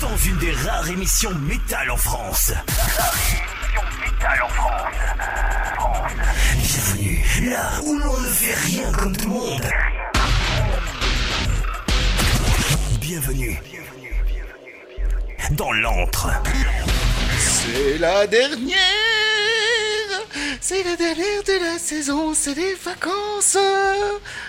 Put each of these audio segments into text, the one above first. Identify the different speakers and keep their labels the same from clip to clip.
Speaker 1: dans une des rares émissions métal en France. métal en France. Bienvenue là où l'on ne fait rien comme tout le monde. Bienvenue dans l'antre.
Speaker 2: C'est la dernière C'est la dernière de la saison, c'est les vacances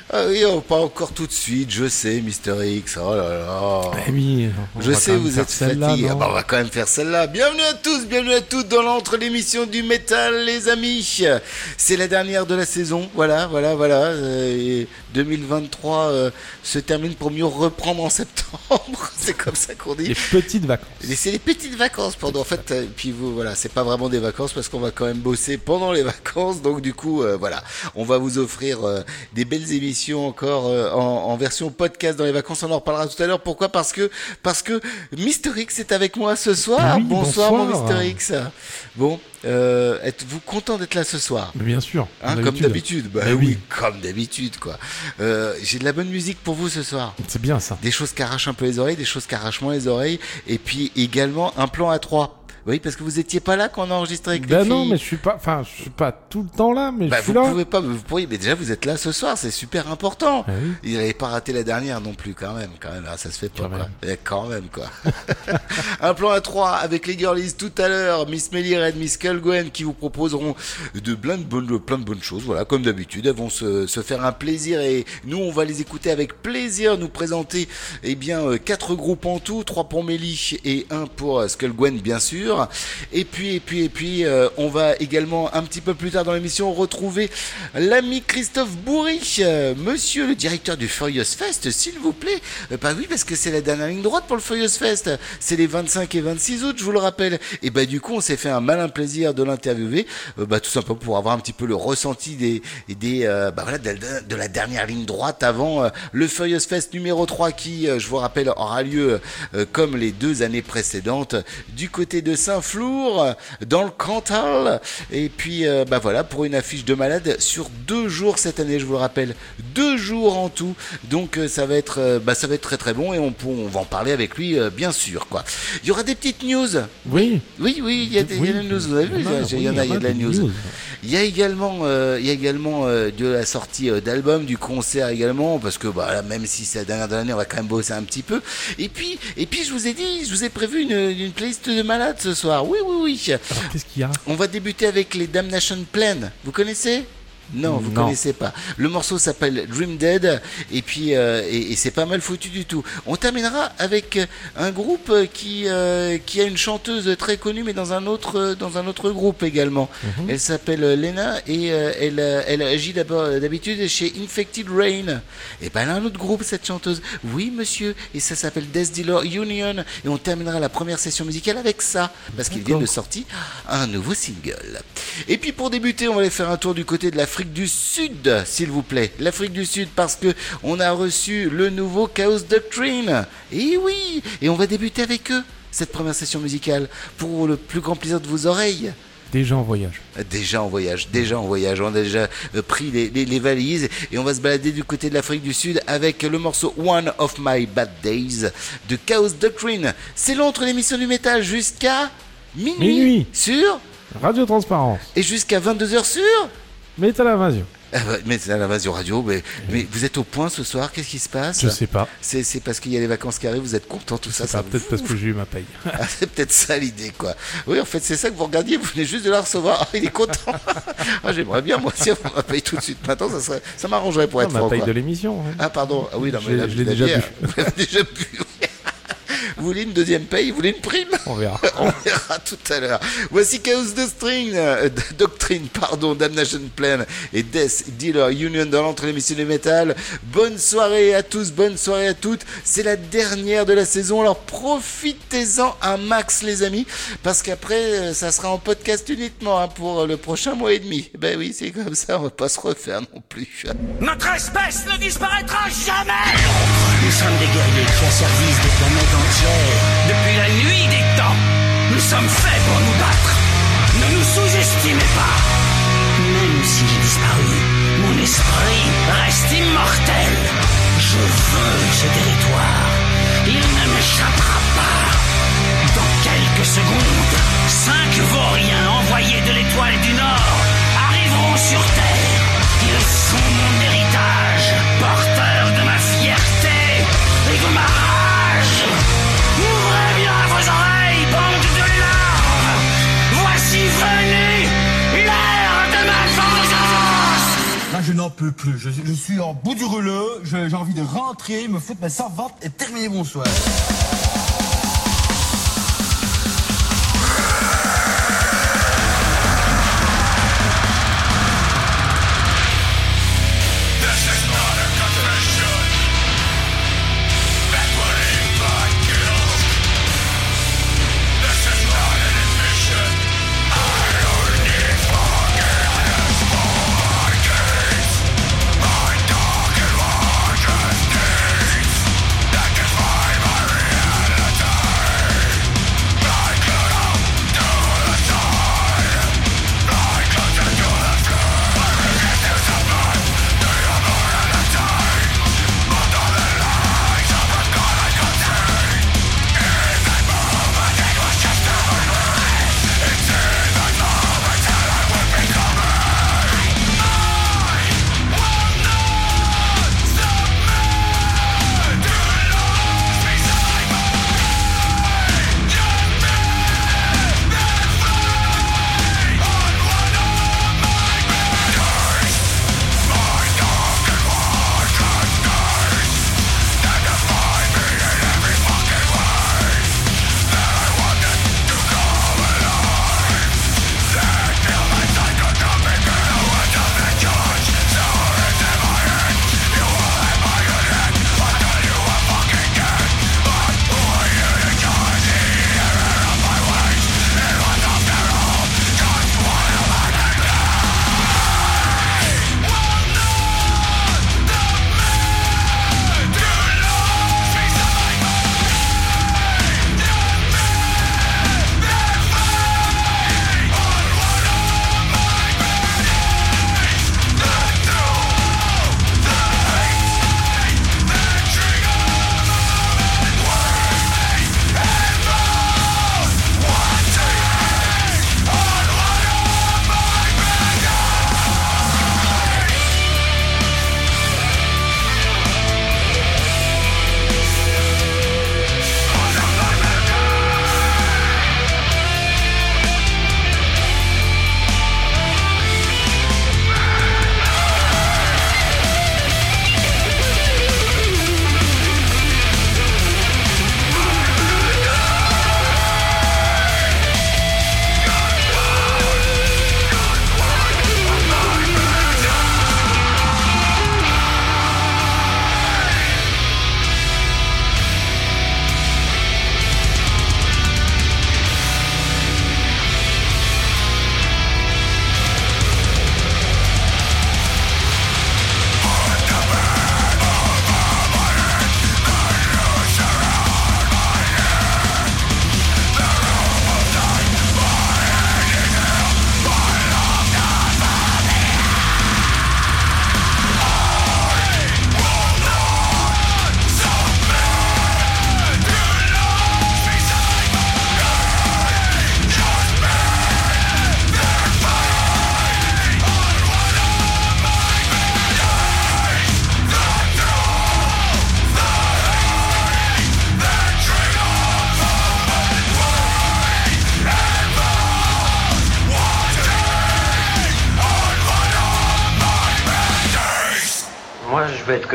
Speaker 2: Ah oui, oh, pas encore tout de suite, je sais, Mister X, oh là là
Speaker 3: Eh oui, on
Speaker 2: Je sais, vous êtes fatigués. Ah bah, on va quand même faire celle-là. Bienvenue à tous, bienvenue à toutes dans l'entre l'émission du métal, les amis. C'est la dernière de la saison. Voilà, voilà, voilà. Euh, et 2023 euh, se termine pour mieux reprendre en septembre. c'est comme ça qu'on dit.
Speaker 3: Les petites vacances.
Speaker 2: Et c'est les petites vacances pendant. En fait, euh, puis vous, voilà, c'est pas vraiment des vacances parce qu'on va quand même bosser pendant les vacances. Donc du coup, euh, voilà, on va vous offrir euh, des belles émissions encore euh, en, en version podcast dans les vacances. On en reparlera tout à l'heure. Pourquoi? Parce que parce que Mister X est avec moi ce soir.
Speaker 3: Oui,
Speaker 2: bonsoir, mon
Speaker 3: bonsoir.
Speaker 2: Mister X. Bon, euh, êtes-vous content d'être là ce soir?
Speaker 3: Mais bien sûr.
Speaker 2: Hein,
Speaker 3: comme
Speaker 2: d'habitude. Bah oui,
Speaker 3: oui.
Speaker 2: comme d'habitude, quoi. Euh, J'ai de la bonne musique pour vous ce soir
Speaker 3: C'est bien ça.
Speaker 2: des choses qui arrachent un peu les oreilles, des choses qui arrachent moins les oreilles, et puis également un plan à trois. Oui, parce que vous étiez pas là quand on a enregistré avec
Speaker 3: Ben
Speaker 2: les
Speaker 3: non,
Speaker 2: filles.
Speaker 3: mais je suis pas, enfin, je suis pas tout le temps là, mais
Speaker 2: Bah,
Speaker 3: je suis
Speaker 2: vous
Speaker 3: là.
Speaker 2: pouvez pas, vous pourriez, mais déjà vous êtes là ce soir, c'est super important.
Speaker 3: Ah oui.
Speaker 2: Il n'avait pas raté la dernière non plus, quand même, quand même, ah, ça se fait pas,
Speaker 3: Quand
Speaker 2: quoi.
Speaker 3: même.
Speaker 2: Quand même, quoi. un plan à trois avec les girlies tout à l'heure, Miss Melly Red, Miss Gwen qui vous proposeront de plein de bonnes, plein de bonnes choses, voilà, comme d'habitude, elles vont se, se faire un plaisir et nous, on va les écouter avec plaisir, nous présenter, eh bien, euh, quatre groupes en tout, trois pour Melly et un pour euh, Gwen, bien sûr. Et puis, et puis, et puis, euh, on va également un petit peu plus tard dans l'émission retrouver l'ami Christophe Bourri, euh, monsieur le directeur du Furious Fest, s'il vous plaît. Euh, bah oui, parce que c'est la dernière ligne droite pour le Furious Fest. C'est les 25 et 26 août, je vous le rappelle. Et bah du coup, on s'est fait un malin plaisir de l'interviewer, euh, bah tout simplement pour avoir un petit peu le ressenti des, des bah voilà, de, de- la dernière ligne droite avant le Furious Fest numéro 3 qui, je vous rappelle, aura lieu comme les deux années précédentes du côté de Saint-Flour, dans le Cantal. Et puis, euh, bah voilà, pour une affiche de malade sur deux jours cette année, je vous le rappelle, deux jours en tout. Donc, euh, ça va être, euh, bah, ça va être très très bon et on, va en parler avec lui, euh, bien sûr, quoi. Il y aura des petites news.
Speaker 3: Oui.
Speaker 2: Oui, oui, il y a des,
Speaker 3: Oui.
Speaker 2: news. Vous avez vu,
Speaker 3: Il y en a,
Speaker 2: il y a, de la news. Il y a également, il y a également de la sortie d'album, du concert également, parce que bah, même si c'est la dernière de l'année, on va quand même bosser un petit peu. Et puis, et puis, je vous ai dit, je vous ai prévu une, une playlist de malades ce soir. Oui, oui, oui.
Speaker 3: Alors qu'est-ce qu'il y a?
Speaker 2: On va débuter avec les Damnation Plan. Vous connaissez? Non, vous
Speaker 3: Non.
Speaker 2: connaissez pas. Le morceau s'appelle Dream Dead et puis euh, et, et c'est pas mal foutu du tout. On terminera avec un groupe qui euh, qui a une chanteuse très connue mais dans un autre dans un autre groupe également. Elle s'appelle Lena et euh, elle elle agit d'abord d'habitude chez Infected Rain. Et ben elle a un autre groupe cette chanteuse. Oui monsieur et ça s'appelle Death Dealer Union et on terminera la première session musicale avec ça parce qu'ils viennent de sortir un nouveau single. Et puis pour débuter, on va aller faire un tour du côté de l'Afrique du Sud, s'il vous plaît. L'Afrique du Sud parce que on a reçu le nouveau Chaos Doctrine. Et oui, et on va débuter avec eux cette première session musicale pour le plus grand plaisir de vos oreilles.
Speaker 3: Déjà en voyage.
Speaker 2: Déjà en voyage, déjà en voyage. On a déjà euh, pris les, les- les valises et on va se balader du côté de l'Afrique du Sud avec le morceau One of My Bad Days de Chaos Doctrine. C'est l'entre l'émission du métal jusqu'à minuit,
Speaker 3: Minuit.
Speaker 2: sur
Speaker 3: Radio Transparence.
Speaker 2: et jusqu'à 22h sur.
Speaker 3: Métal Invasion.
Speaker 2: Ah bah, mais c'est à l'invasion radio, mais, mais vous êtes au point ce soir, qu'est-ce qui se passe?
Speaker 3: Je sais pas.
Speaker 2: C'est c'est parce qu'il y a les vacances qui arrivent, vous êtes content, tout ça, ça vous-
Speaker 3: peut-être parce que j'ai eu ma paye.
Speaker 2: Ah, c'est peut-être ça l'idée, quoi. Oui, en fait, c'est ça que vous regardiez, vous venez juste de la recevoir. Ah, il est content. ah, J'aimerais bien, moi aussi, avoir ma paye tout de suite. Maintenant, ça, serait- ça m'arrangerait pour être
Speaker 3: ma
Speaker 2: franc.
Speaker 3: paye
Speaker 2: quoi.
Speaker 3: de l'émission. hein.
Speaker 2: Ah, pardon. Ah oui, non, mais là,
Speaker 3: je l'ai déjà bu.
Speaker 2: L'avez déjà bu. Vous voulez une deuxième paye Vous voulez une prime
Speaker 3: On verra.
Speaker 2: On verra tout à l'heure. Voici Chaos Doctrine, euh, Doctrine, pardon, Damnation Plan et Death Dealer Union dans l'entrée de l'émission du métal. Bonne soirée à tous, bonne soirée à toutes. C'est la dernière de la saison, alors profitez-en un max les amis, parce qu'après euh, ça sera en podcast uniquement hein, pour le prochain mois et demi. Ben oui, c'est comme ça, on va pas se refaire non plus.
Speaker 4: Notre espèce ne disparaîtra jamais Nous sommes des guerriers qui asservissent des planètes entières depuis la nuit des temps. Nous sommes faits pour nous battre. Ne nous sous-estimez pas. Même si j'ai disparu, mon esprit reste immortel. Je veux ce territoire. Il ne m'échappera pas. Dans quelques secondes, cinq vauriens envoyés de l'étoile du Nord
Speaker 5: n'en peux plus. Je, je suis en bout du rouleau. Je- J'ai envie de rentrer, me foutre ma servante et terminer mon soir.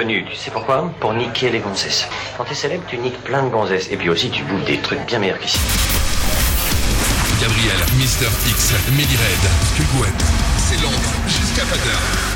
Speaker 6: Tu sais pourquoi Pour niquer les gonzesses. Quand t'es célèbre, tu niques plein de gonzesses. Et puis aussi, tu bouffes des trucs bien meilleurs qu'ici.
Speaker 7: Gabriel, Mister X, Melly Red, Cugouette, c'est Londres, jusqu'à
Speaker 1: 20h.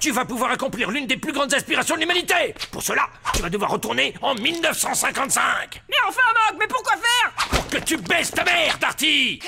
Speaker 1: Tu vas pouvoir accomplir l'une des plus grandes aspirations de l'humanité. Pour cela, tu vas devoir retourner en 1955.
Speaker 8: Mais enfin, Mac, mais pourquoi faire?
Speaker 1: Pour que tu baisses ta mère, Darty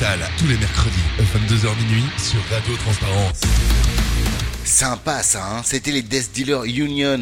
Speaker 7: métal, tous les mercredis, 22h minuit, sur Radio Transparence.
Speaker 2: Sympa ça, hein c'était les Death Dealer Union.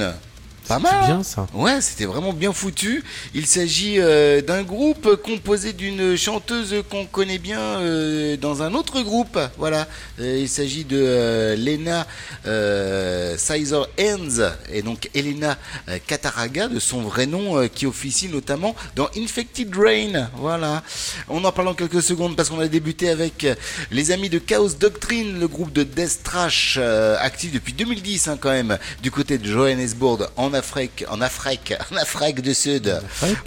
Speaker 2: Pas mal.
Speaker 3: C'est
Speaker 2: hein
Speaker 3: bien ça.
Speaker 2: Ouais, c'était vraiment bien foutu. Il s'agit euh, d'un groupe composé d'une chanteuse qu'on connaît bien euh, dans un autre groupe. Voilà, Euh, il s'agit de euh, Lena euh, Sizer Hands et donc Elena euh, Cataraga de son vrai nom euh, qui officie notamment dans Infected Rain. Voilà. On en parle en quelques secondes parce qu'on a débuté avec euh, les amis de Chaos Doctrine, le groupe de Death Trash euh, actif depuis 2010 hein, quand même du côté de Johannesburg en Afrique, en Afrique, en Afrique du Sud,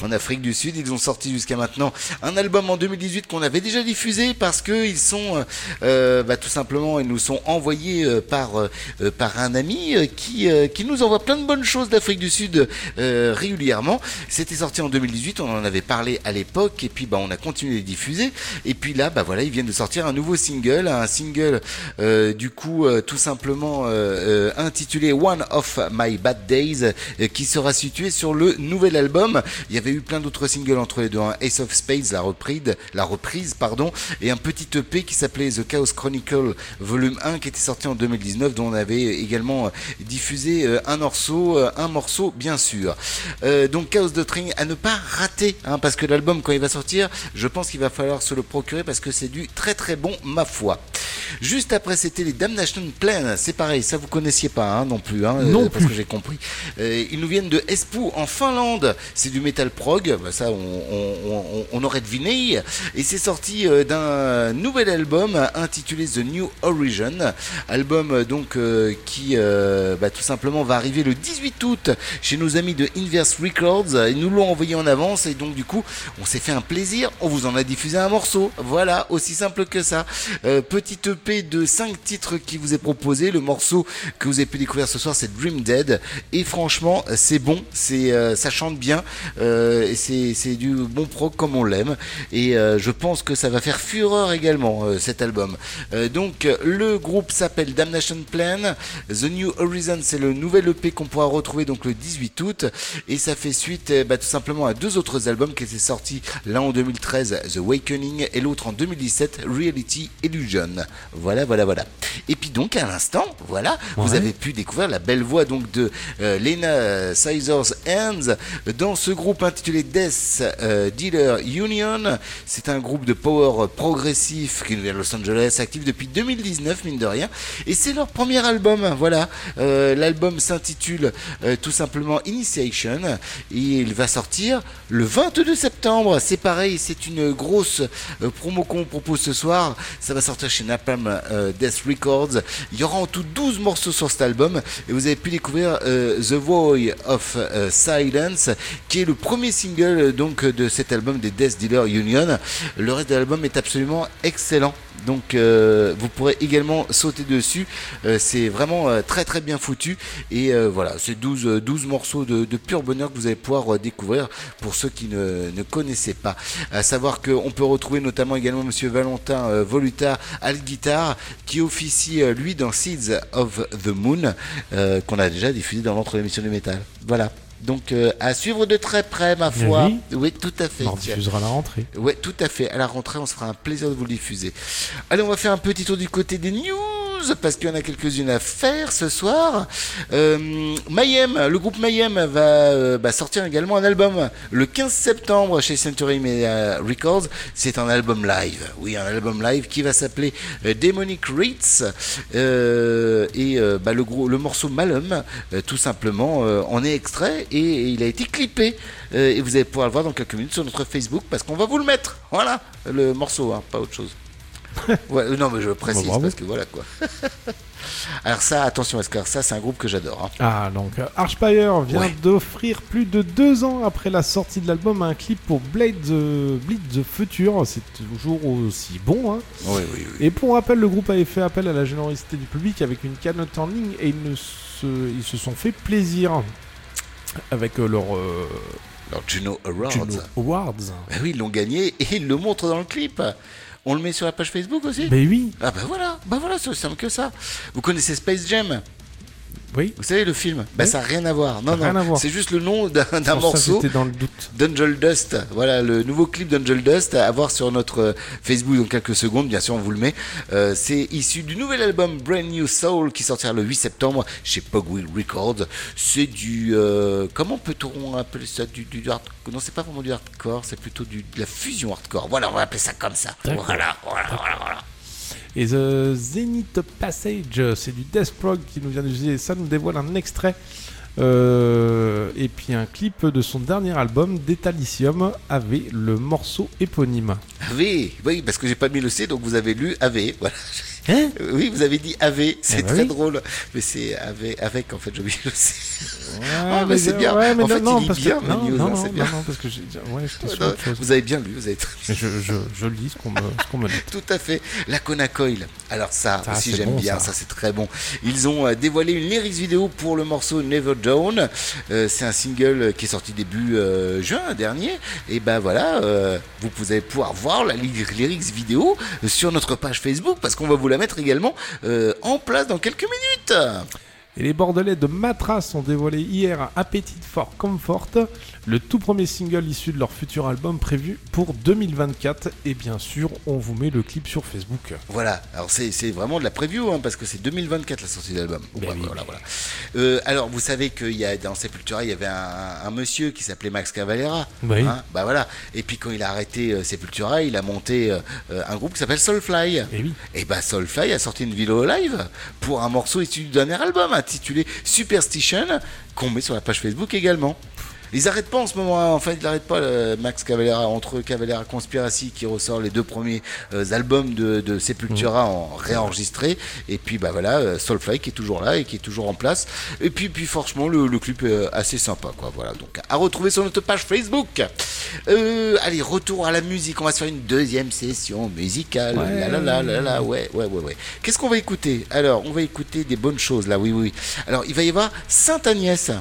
Speaker 2: en Afrique du Sud. Ils ont sorti jusqu'à maintenant un album en 2018 qu'on avait déjà diffusé parce que ils sont euh, euh, bah, tout simplement ils nous sont envoyés euh, par euh, euh, par un ami euh, qui euh, qui nous envoie plein de bonnes choses d'Afrique du Sud euh, régulièrement. C'était sorti en 2018, on en avait parlé à l'époque et puis bah on a continué de diffuser et puis là bah voilà ils viennent de sortir un nouveau single, un single euh, du coup euh, tout simplement euh, euh, intitulé One of My Bad Days euh, qui sera situé sur le nouvel album. Il y avait eu plein d'autres singles entre les deux, hein. Ace of Spades, la reprise, la reprise, pardon, et un petit EP qui s'appelait The Chaos Chronicle Volume 1 qui était sorti en 2019, dont on avait également euh, diffusé euh, un morceau, euh, un morceau bien sûr. Euh, donc Chaos Doctrine à ne pas rater, hein, parce que l'album quand il va sortir, je pense qu'il va falloir se le procurer parce que c'est du très très bon ma foi. Juste après, c'était les Damnation Plan. C'est pareil, ça vous connaissiez pas hein, non plus, hein,
Speaker 3: Non
Speaker 2: euh, parce que j'ai compris. Euh, ils nous viennent de Espoo en Finlande. C'est du metal prog. Bah, ça, on, on- on- on aurait deviné. Et c'est sorti d'un nouvel album intitulé The New Origin. Album donc euh, qui euh, bah, tout simplement va arriver le 18 août chez nos amis de Inverse Records. Ils nous l'ont envoyé en avance et donc du coup, on s'est fait un plaisir. On vous en a diffusé un morceau. Voilà, aussi simple que ça. Euh, petit EP de 5 titres qui vous est proposé. Le morceau que vous avez pu découvrir ce soir, c'est Dream Dead. Et franchement, c'est bon, c'est ça chante bien, et c'est du bon prog comme on l'aime. Et je pense que ça va faire fureur également cet album. Donc le groupe s'appelle Damnation Plan. The New Horizon, c'est le nouvel EP qu'on pourra retrouver donc le 18 août. Et ça fait suite euh, bah, tout simplement à deux autres albums qui étaient sortis, l'un en 2013, The Awakening, et l'autre en 2017, Reality Illusion. Voilà, voilà, voilà. Et puis donc à l'instant, voilà, vous avez pu découvrir la belle voix donc de euh, Lena Sizers Hands dans ce groupe intitulé Death euh, Dealer Union. C'est un groupe de power progressif qui vient de Los Angeles, actif depuis 2019 mine de rien, et c'est leur premier album. Voilà, Euh, l'album s'intitule euh, tout simplement Initiation et il va sortir le 22 septembre. C'est pareil, c'est une grosse euh, promo qu'on propose ce soir. Ça va sortir chez Napalm Death Records. Il y aura en tout 12 morceaux sur cet album et vous avez pu découvrir The Void of Silence qui est le premier single donc de cet album des Death Dealer Union. Le reste de l'album est absolument excellent. Donc euh, vous pourrez également sauter dessus. Euh, c'est vraiment euh, très très bien foutu. Et voilà, c'est 12, euh, 12 morceaux de, de pur bonheur que vous allez pouvoir découvrir pour ceux qui ne, ne connaissaient pas. À savoir qu'on peut retrouver notamment également Monsieur Valentin Voluta à la guitare qui officie lui dans Seeds of the Moon qu'on a déjà diffusé dans l'entre l'émission du métal. Voilà. Donc euh, à suivre de très près ma foi.
Speaker 3: Oui.
Speaker 2: Oui, tout à fait.
Speaker 3: On diffusera à la rentrée.
Speaker 2: Ouais, tout à fait. À la rentrée, on se fera un plaisir de vous le diffuser. Allez, on va faire un petit tour du côté des news parce qu'il y en a quelques-unes à faire ce soir. Euh, Mayhem, le groupe Mayhem va euh, bah, sortir également un album le 15 septembre chez Century Media Records. C'est un album live. Oui, un album live qui va s'appeler euh, Demonic Rites. Euh, et bah, le, gros, le morceau Malum, tout simplement, en est extrait et il a été clippé. Euh, et vous allez pouvoir le voir dans quelques minutes sur notre Facebook parce qu'on va vous le mettre. Voilà, le morceau, hein, pas autre chose. Ouais, euh, non, mais je précise parce que voilà quoi. Alors ça, attention, parce que ça, c'est un groupe que j'adore. hein.
Speaker 3: Ah, donc euh, Archspire vient
Speaker 2: Ouais.
Speaker 3: d'offrir plus de deux ans après la sortie de l'album un clip pour Blade the, Bleed the Future. C'est toujours aussi bon. Hein.
Speaker 2: Oui, oui, oui.
Speaker 3: Et pour rappel, le groupe avait fait appel à la générosité du public avec une cagnotte en ligne et ils, ne se, ils se sont fait plaisir avec euh, leur euh,
Speaker 2: Juno Awards.
Speaker 3: Juno Awards.
Speaker 2: Bah oui, ils l'ont gagné et ils le montrent dans le clip. On le met sur la page Facebook aussi?
Speaker 3: Mais oui,
Speaker 2: Ah bah voilà, bah voilà, c'est aussi simple que ça. Vous connaissez Space Jam?
Speaker 3: Oui.
Speaker 2: Vous savez le film Bah
Speaker 3: Oui.
Speaker 2: ça n'a rien à voir. Non,
Speaker 3: Rien
Speaker 2: non, c'est juste le nom d'un morceau.
Speaker 3: Dans le doute.
Speaker 2: D'Angel Dust, voilà le nouveau clip d'Angel Dust à voir sur notre euh, Facebook dans quelques secondes, bien sûr on vous le met. Euh, c'est issu du nouvel album Brand New Soul qui sortira le 8 septembre chez Pogwheel Records. C'est du euh, comment peut-on appeler ça? Du, du, non c'est pas vraiment du hardcore, c'est plutôt du, de la fusion hardcore. Voilà on va appeler ça comme ça. Voilà, voilà, voilà, voilà.
Speaker 3: Et The Zenith Passage, c'est du Death Prog qui nous vient d'utiliser. Ça nous dévoile un extrait. euh, et puis un clip de son dernier album, Detalicium, avec le morceau éponyme.
Speaker 2: AV, oui parce que j'ai pas mis le C donc vous avez lu AV. Voilà.
Speaker 3: Hein
Speaker 2: Oui, vous avez dit AV, c'est
Speaker 3: Eh ben
Speaker 2: très
Speaker 3: oui.
Speaker 2: drôle, mais c'est AV avec en fait, C.
Speaker 3: Ouais,
Speaker 2: Ah, mais c'est bien.
Speaker 3: Ouais, mais
Speaker 2: En
Speaker 3: non,
Speaker 2: fait,
Speaker 3: non,
Speaker 2: il lit
Speaker 3: parce
Speaker 2: bien,
Speaker 3: que, non,
Speaker 2: news,
Speaker 3: non,
Speaker 2: hein,
Speaker 3: non,
Speaker 2: bien.
Speaker 3: non, parce que j'ai- ouais,
Speaker 2: Non,
Speaker 3: autre chose.
Speaker 2: Vous avez bien lu, vous avez très
Speaker 3: je, je, je lis ce qu'on me, qu'on me dit.
Speaker 2: Tout à fait. La Conacoil. Alors ça,
Speaker 3: Ça,
Speaker 2: aussi j'aime
Speaker 3: bon,
Speaker 2: bien,
Speaker 3: ça.
Speaker 2: ça, c'est très bon. Ils ont euh, dévoilé une lyrics vidéo pour le morceau Never Down. Euh, c'est un single qui est sorti début euh, juin dernier. Et ben voilà, euh, vous allez pouvoir voir la ly- lyrics vidéo sur notre page Facebook parce qu'on va vous la également euh, en place dans quelques minutes.
Speaker 3: Et les Bordelais de Matras ont dévoilé hier Appetite for Comfort, le tout premier single issu de leur futur album prévu pour 2024. Et bien sûr, on vous met le clip sur Facebook.
Speaker 2: Voilà, alors c'est vraiment de la preview, hein, parce que c'est 2024 la sortie de l'album.
Speaker 3: Ben
Speaker 2: Voilà,
Speaker 3: oui,
Speaker 2: voilà, voilà. Euh, alors, vous savez qu'il y a dans Sepultura, il y avait un, un monsieur qui s'appelait Max Cavalera.
Speaker 3: Oui.
Speaker 2: Hein, bah voilà. Et puis quand il a arrêté euh, Sepultura, il a monté euh, euh, un groupe qui s'appelle Soulfly.
Speaker 3: Et oui.
Speaker 2: Et bah Soulfly a sorti une vidéo live pour un morceau issu du dernier album intitulé Superstition qu'on met sur la page Facebook également. Ils arrêtent pas en ce moment, hein. en fait, ils n'arrêtent pas le Max Cavalera entre Cavalera Conspiracy qui ressort les deux premiers euh, albums de, de Sepultura en réenregistré et puis bah voilà euh, Soulfly qui est toujours là et qui est toujours en place et puis puis franchement le, le clip est assez sympa quoi voilà donc à retrouver sur notre page Facebook. Euh, allez retour à la musique, on va se faire une deuxième session musicale.
Speaker 3: Ouais.
Speaker 2: Là, là, là, là, là, ouais, ouais, ouais, ouais. Qu'est-ce qu'on va écouter? Alors, on va écouter des bonnes choses là, oui, oui. Alors, il va y avoir Sainte Agnès.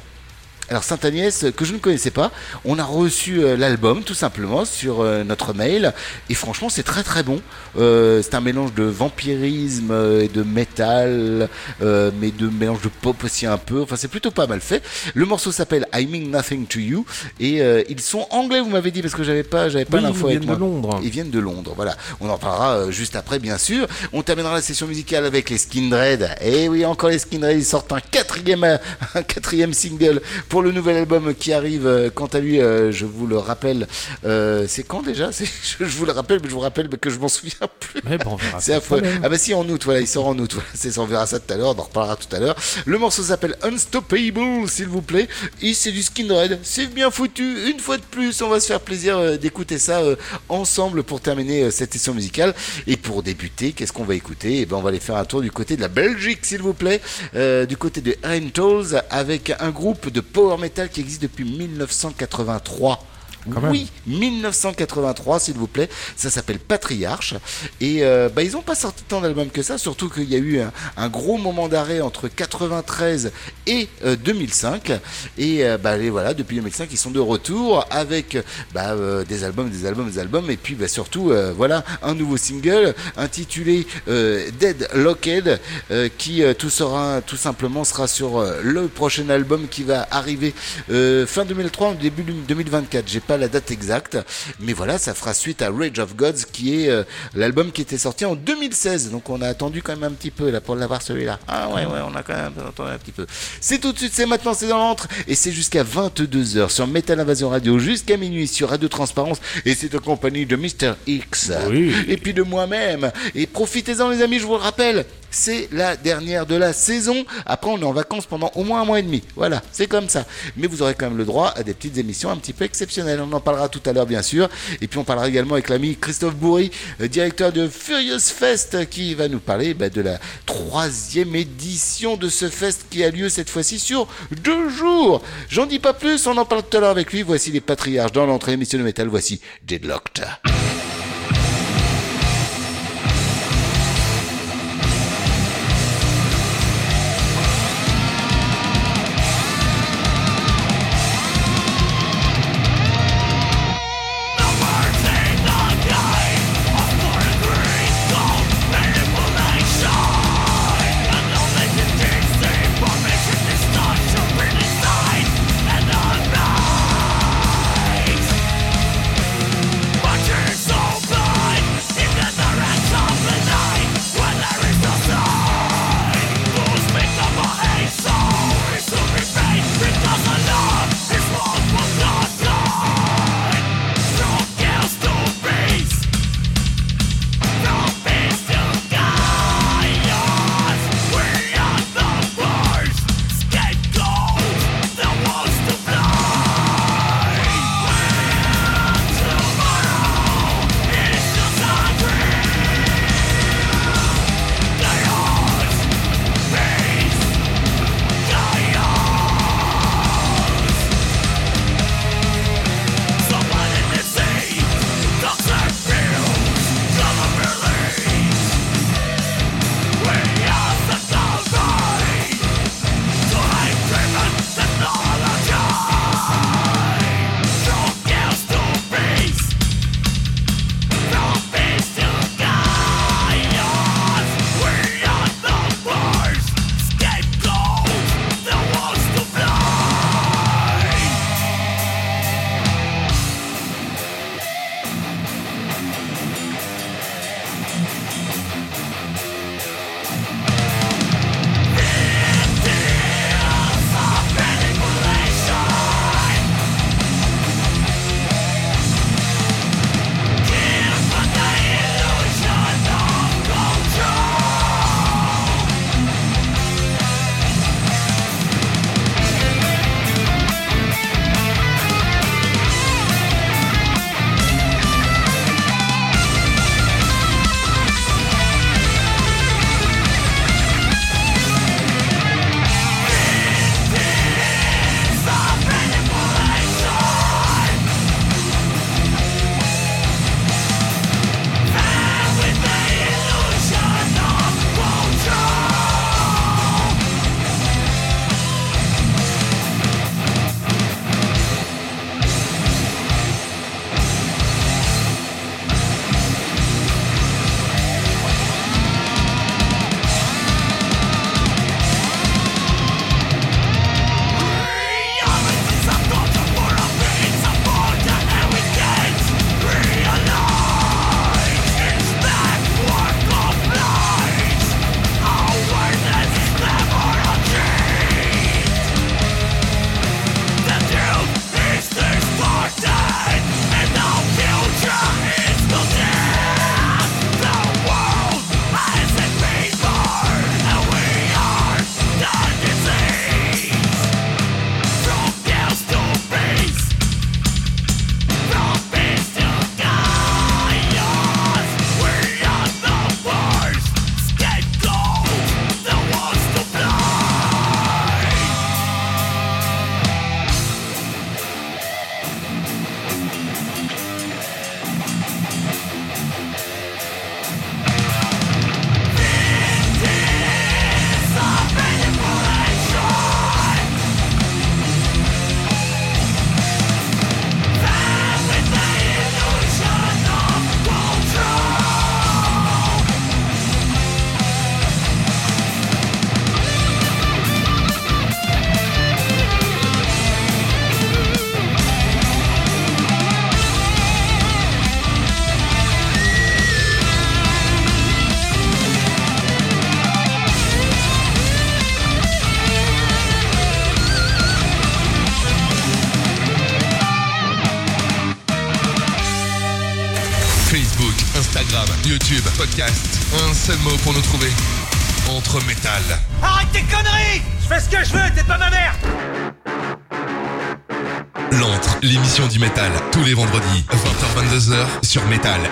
Speaker 2: Alors Sainte Agnès, euh, que je ne connaissais pas, on a reçu euh, l'album tout simplement sur euh, notre mail et franchement c'est très très bon. Euh, c'est un mélange de vampirisme et de métal, euh, mais de mélange de pop aussi un peu. Enfin c'est plutôt pas mal fait. Le morceau s'appelle I Mean Nothing to You et euh, ils sont anglais vous m'avez dit parce que j'avais pas j'avais pas
Speaker 3: Oui,
Speaker 2: l'info
Speaker 3: ils
Speaker 2: avec
Speaker 3: viennent
Speaker 2: moi.
Speaker 3: de Londres.
Speaker 2: Ils viennent de Londres, voilà. On en parlera juste après, bien sûr. On terminera la session musicale avec les Skindred. Et oui, encore les Skindred, ils sortent un quatrième, un quatrième single pour le nouvel album qui arrive. euh, Quant à lui, euh, je vous le rappelle, euh, c'est quand déjà? Je, je vous le rappelle, mais je vous rappelle que je m'en souviens plus.
Speaker 3: Mais bon,
Speaker 2: C'est affreux. Ah bah si en août, voilà, il sort en août. Voilà, c'est ça, on verra ça tout à l'heure, on en reparlera tout à l'heure. Le morceau s'appelle Unstoppable, s'il vous plaît. Et c'est du Skinred. C'est bien foutu. Une fois de plus, on va se faire plaisir d'écouter ça ensemble pour terminer cette session musicale. Et pour débuter, qu'est-ce qu'on va écouter? Eh ben, on va aller faire un tour du côté de la Belgique, s'il vous plaît, euh, du côté de Rentals, avec un groupe de power metal qui existe depuis 1983.
Speaker 3: Quand même.
Speaker 2: Oui, 1983, s'il vous plaît. Ça s'appelle Patriarche. Et euh, bah, ils n'ont pas sorti tant d'albums que ça, surtout qu'il y a eu un, un gros moment d'arrêt entre 93 et euh, 2005. Et euh, bah, voilà, depuis 2005, ils sont de retour avec bah, euh, des albums, des albums, des albums. Et puis bah, surtout, euh, voilà, un nouveau single intitulé euh, Dead Locked, euh, qui euh, tout, sera, tout simplement sera sur euh, le prochain album qui va arriver euh, fin 2003 ou début 2024. J'ai pas la date exacte, mais voilà, ça fera suite à Rage of Gods, qui est euh, l'album qui était sorti en 2016. Donc on a attendu quand même un petit peu là pour l'avoir celui-là. Ah ouais, ouais, on a quand même attendu un petit peu. C'est tout de suite, c'est maintenant, c'est dans l'entre, et c'est jusqu'à 22h sur Metal Invasion Radio, jusqu'à minuit sur Radio Transparence, et c'est en compagnie de Mr. X.
Speaker 3: Oui.
Speaker 2: Et puis de moi-même. Et profitez-en les amis, je vous le rappelle, c'est la dernière de la saison. Après, on est en vacances pendant au moins un mois et demi. Voilà, c'est comme ça. Mais vous aurez quand même le droit à des petites émissions un petit peu exceptionnelles. On en parlera tout à l'heure, bien sûr. Et puis, on parlera également avec l'ami Christophe Bourry, euh, directeur de Furious Fest, qui va nous parler bah, de la troisième édition de ce fest qui a lieu cette fois-ci sur deux jours. J'en dis pas plus, on en parle tout à l'heure avec lui. Voici les patriarches dans l'entrée émission de métal. Voici Deadlocked.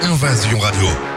Speaker 1: Invasion Radio.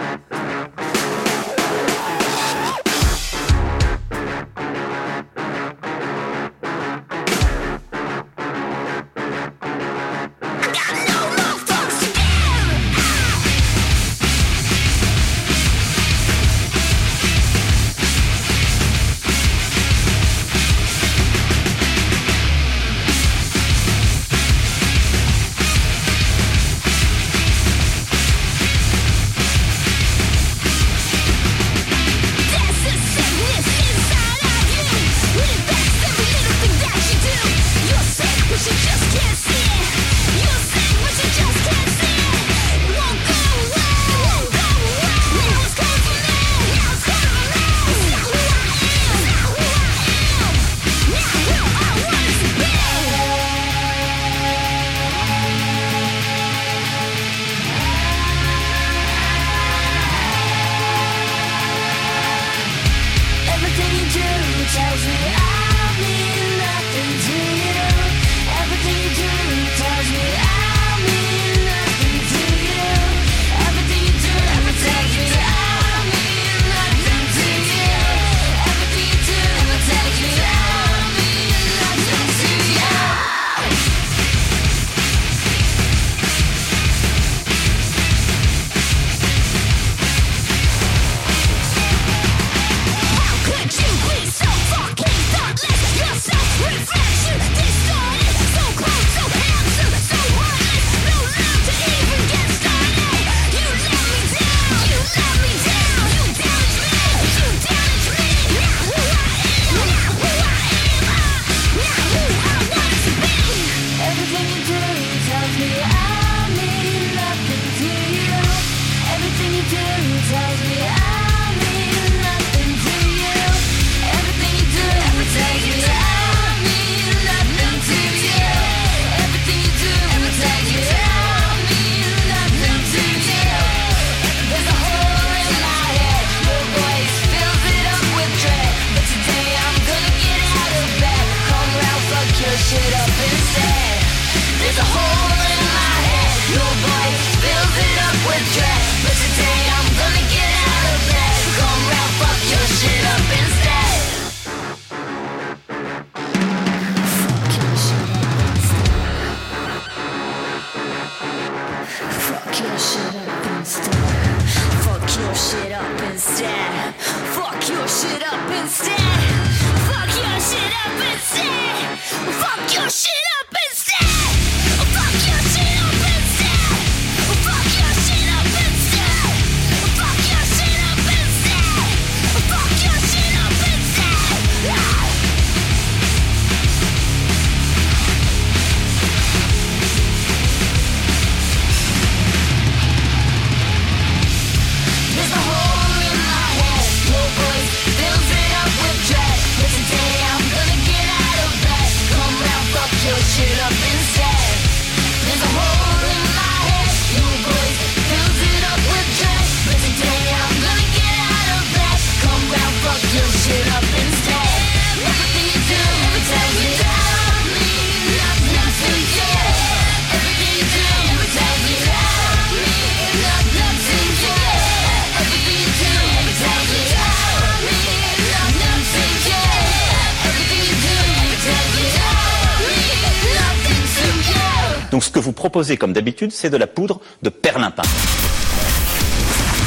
Speaker 9: comme d'habitude, c'est de la poudre de perlimpin.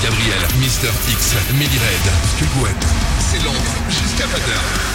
Speaker 1: Gabriel, Mister X, Millie Red, c'est Londres, jusqu'à
Speaker 7: 20h.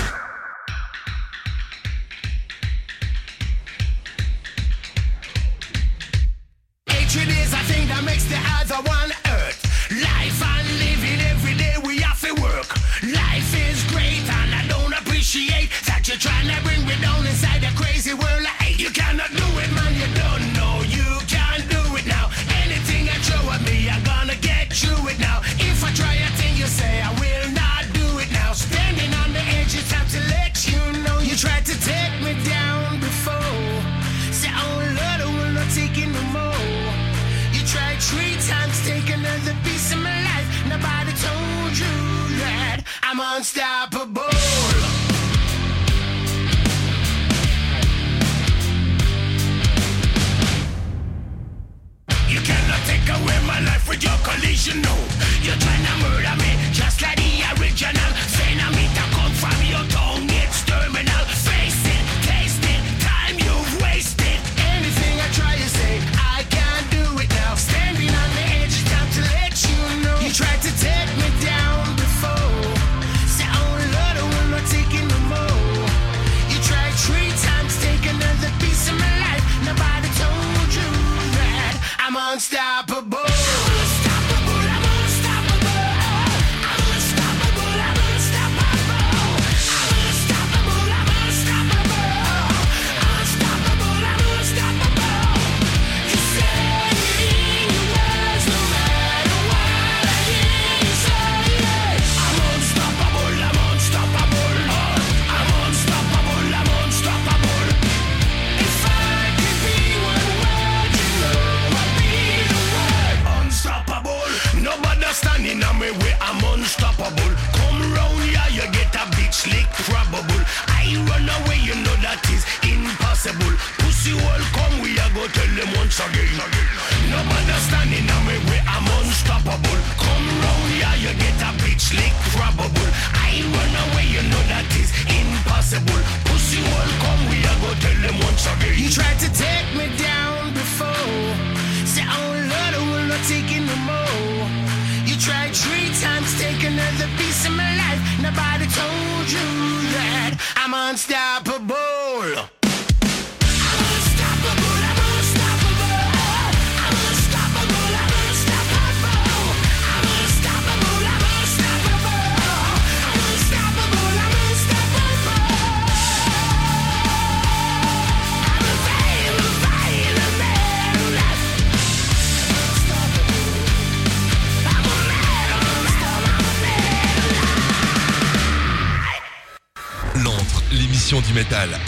Speaker 7: stop.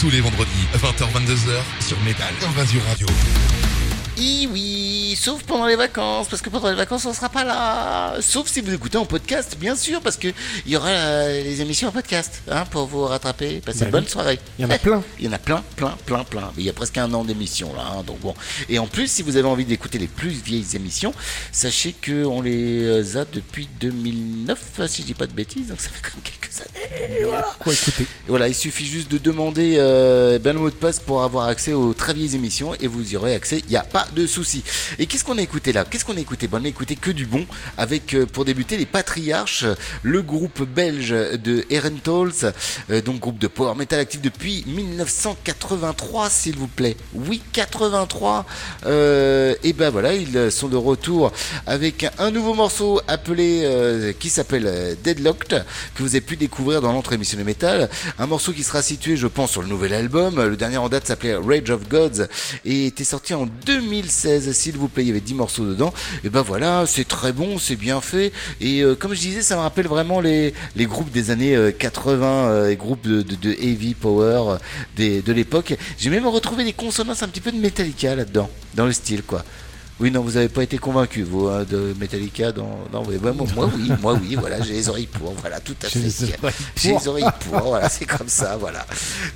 Speaker 7: Tous les vendredis, 20h-22h sur Métal Invasion Radio.
Speaker 2: Oui, sauf pendant les vacances, parce que pendant les vacances, on sera pas là. Sauf si vous écoutez en podcast, bien sûr, parce que il y aura euh, les émissions en podcast, hein, pour vous rattraper. Passez
Speaker 3: Bah
Speaker 2: une bonne soirée.
Speaker 3: Il y en a plein.
Speaker 2: Il y en a plein, plein, plein, plein. Mais il y a presque un an d'émissions là, hein, donc bon. Et en plus, si vous avez envie d'écouter les plus vieilles émissions, sachez que on les euh, a depuis 2009, si je dis pas de bêtises, donc ça fait quand même quelques années. Voilà.
Speaker 3: Quoi écouter?
Speaker 2: Voilà, il suffit juste de demander euh, ben, le mot de passe pour avoir accès aux très vieilles émissions et vous y aurez accès, il n'y a pas de souci. Et qu'est-ce qu'on a écouté là? Qu'est-ce qu'on a écouté? Bon, On a écouté que du bon avec, euh, pour débuter, les Patriarches, le groupe belge de Herentals, euh, donc groupe de power metal actif depuis 1983 s'il vous plaît. Oui, 83. Euh, et ben voilà, ils sont de retour avec un nouveau morceau appelé, qui s'appelle Deadlocked, que vous avez pu découvrir dans l'entre émission de métal. Un morceau qui sera situé, je pense, sur le nouvel album. Le dernier en date s'appelait Rage of Gods et était sorti en 2016, s'il vous plaît. Il y avait 10 morceaux dedans. Et ben voilà, c'est très bon, c'est bien fait. Et euh, comme je disais, ça me rappelle vraiment les, les groupes des années euh, 80, euh, les groupes de, heavy power euh, des, de l'époque. J'ai même retrouvé des consonances un petit peu de Metallica là-dedans, dans le style, quoi. Oui, non, vous avez pas été convaincu, vous, hein, de Metallica dans... Non, mais, bah, moi, moi, oui, moi, oui, voilà, j'ai les oreilles pour, voilà, tout à fait. J'ai les oreilles pour, voilà, c'est comme ça, voilà.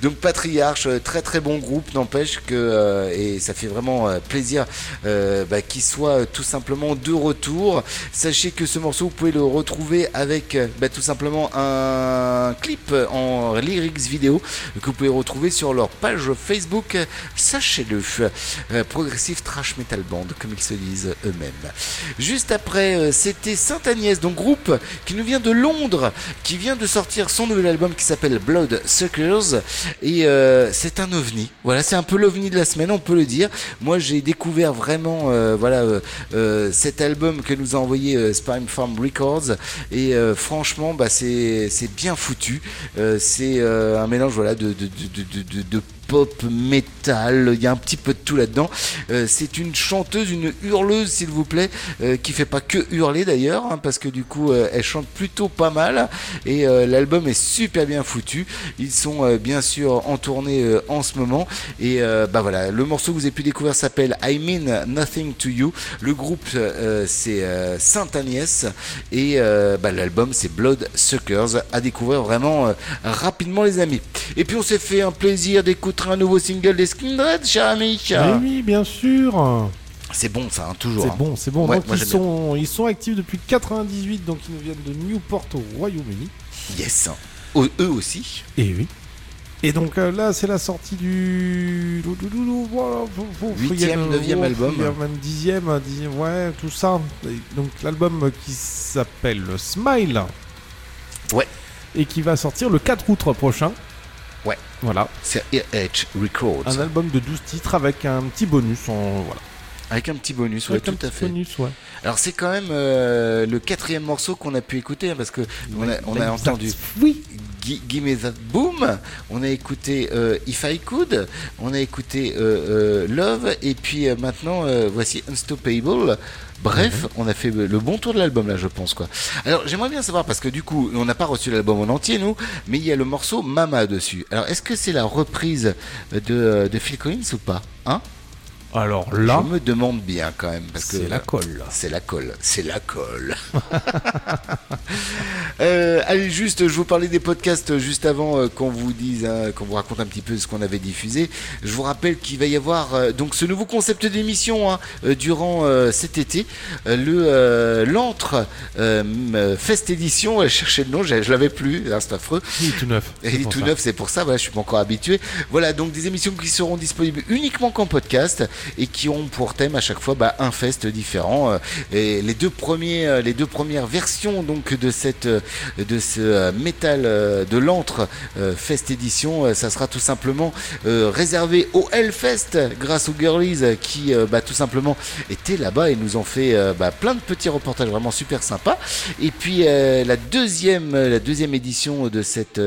Speaker 2: Donc, Patriarche, euh, très très bon groupe, n'empêche que, euh, et ça fait vraiment euh, plaisir euh, bah, qu'il soit euh, tout simplement de retour. Sachez que ce morceau, vous pouvez le retrouver avec bah, tout simplement un clip en lyrics vidéo que vous pouvez retrouver sur leur page Facebook. Sachez-le, euh, Progressive Trash Metal Band, ils se disent eux-mêmes. Juste après, euh, c'était Sainte Agnès, donc groupe qui nous vient de Londres, qui vient de sortir son nouvel album qui s'appelle Blood Suckers, et euh, c'est un ovni. Voilà, c'est un peu l'ovni de la semaine, on peut le dire. Moi, j'ai découvert vraiment, euh, voilà, cet album que nous a envoyé Spine Farm Records, et franchement, bah, c'est bien foutu. C'est un mélange, voilà, de- de pop, metal, il y a un petit peu de tout là-dedans. Euh, c'est une chanteuse, une hurleuse s'il vous plaît, euh, qui fait pas que hurler d'ailleurs, hein, parce que du coup euh, elle chante plutôt pas mal et euh, l'album est super bien foutu. Ils sont bien sûr en tournée en ce moment et bah voilà, le morceau que vous avez pu découvrir s'appelle I Mean Nothing to You. Le groupe c'est Sainte Agnès et bah, l'album c'est Blood Suckers à découvrir vraiment rapidement les amis. Et puis on s'est fait un plaisir d'écouter un nouveau single des Skindred, cher ami.
Speaker 3: Eh oui, bien sûr.
Speaker 2: C'est bon ça, hein, toujours.
Speaker 3: C'est
Speaker 2: hein.
Speaker 3: bon, c'est bon.
Speaker 2: Ouais,
Speaker 3: donc ils
Speaker 2: bien.
Speaker 3: sont, ils sont actifs depuis 98, donc ils nous viennent de Newport au Royaume-Uni.
Speaker 2: Yes. Eux aussi.
Speaker 3: Et oui. Et donc euh, là, c'est la sortie du voilà, faut- faut- faut y
Speaker 2: Huitième,
Speaker 3: aller,
Speaker 2: neuvième
Speaker 3: oh,
Speaker 2: album.
Speaker 3: faut y aller, Même dixième, dixième, ouais, tout ça. Et donc l'album qui s'appelle Smile.
Speaker 2: Ouais.
Speaker 3: Et qui va sortir le 4 août prochain.
Speaker 2: Ouais.
Speaker 3: Voilà.
Speaker 2: C'est RH Records.
Speaker 3: Un album de 12 titres avec un petit bonus en voilà.
Speaker 2: Avec un petit bonus, ouais, tout à fait.
Speaker 3: bonus, ouais.
Speaker 2: Alors c'est quand même euh, le quatrième morceau qu'on a pu écouter hein, parce que on a, on a entendu.
Speaker 3: Oui.
Speaker 2: Gi- Gimme That Boom, on a écouté euh, If I Could, on a écouté euh, euh, Love et puis maintenant voici Unstoppable. Bref, on a fait le bon tour de l'album là, je pense quoi. Alors j'aimerais bien savoir parce que du coup, on n'a pas reçu l'album en entier nous, mais il y a le morceau Mama dessus. Alors est-ce que c'est la reprise de, de Phil Collins ou pas Hein?
Speaker 3: Alors là,
Speaker 2: Je me demande bien quand même parce que
Speaker 3: c'est la colle.
Speaker 2: c'est la colle, c'est la colle. Euh, allez, juste, je vous parlais des podcasts juste avant euh, qu'on vous dise, hein, qu'on vous raconte un petit peu ce qu'on avait diffusé. Je vous rappelle qu'il va y avoir euh, donc ce nouveau concept d'émission hein, durant cet été, le l'antre Fest Edition. Je cherchais le nom, je, je l'avais plus, hein, c'est affreux.
Speaker 3: Il est tout neuf. C'est
Speaker 2: il est tout
Speaker 3: ça.
Speaker 2: neuf, c'est pour ça, voilà, je suis pas encore habitué. Voilà, donc des émissions qui seront disponibles uniquement qu'en podcast et qui ont pour thème à chaque fois bah, un fest différent. Euh, Et les deux premiers, euh, les deux premières versions donc de cette, euh, de ce métal de l'antre Fest édition, ça sera tout simplement réservé au Hellfest grâce aux girlies qui bah, tout simplement étaient là-bas et nous ont fait bah, plein de petits reportages vraiment super sympas. Et puis la deuxième, la deuxième édition de cette,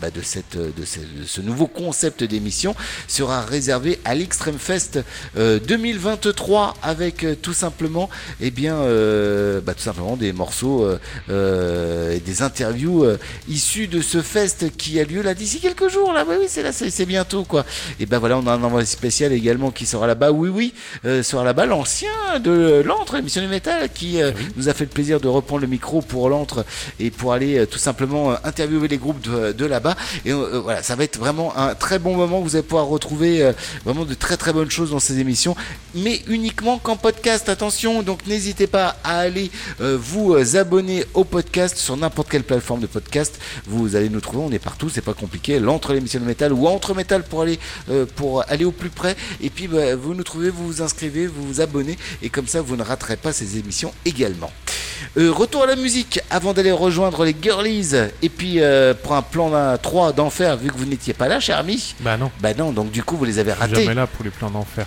Speaker 2: bah, de cette, de ce, de ce nouveau concept d'émission sera réservée à l'Extreme Fest 2023 avec euh, tout simplement, eh bien, euh, bah, tout simplement des morceaux euh, euh, et des interviews euh, issues de ce fest qui a lieu là d'ici quelques jours là. Oui, oui, c'est là, c'est bientôt quoi. Et ben voilà, on a un envoi spécial également qui sera là-bas. Oui, oui, euh, sera là-bas l'ancien de l'antre, émission du métal, qui euh, nous a fait le plaisir de reprendre le micro pour l'antre et pour aller euh, tout simplement euh, interviewer les groupes de, de là-bas. Et euh, voilà, ça va être vraiment un très bon moment. Vous allez pouvoir retrouver euh, vraiment de très très bonnes choses dans ces émissions, mais uniquement qu'en podcast. Attention, donc n'hésitez pas à aller euh, vous euh, abonner au podcast sur n'importe quelle plateforme de podcast. Vous allez nous trouver, on est partout, c'est pas compliqué. L'entre l'émission de métal ou entre métal pour aller euh, pour aller au plus près. Et puis bah, vous nous trouvez, vous vous inscrivez, vous vous abonnez et comme ça vous ne raterez pas ces émissions également. Euh, retour à la musique avant d'aller rejoindre les girlies et puis euh, pour un plan d'un 3 d'enfer vu que vous n'étiez pas là cher ami.
Speaker 3: Bah non.
Speaker 2: Bah non, donc du coup vous les avez ratés.
Speaker 3: jamais là pour les plans d'enfer.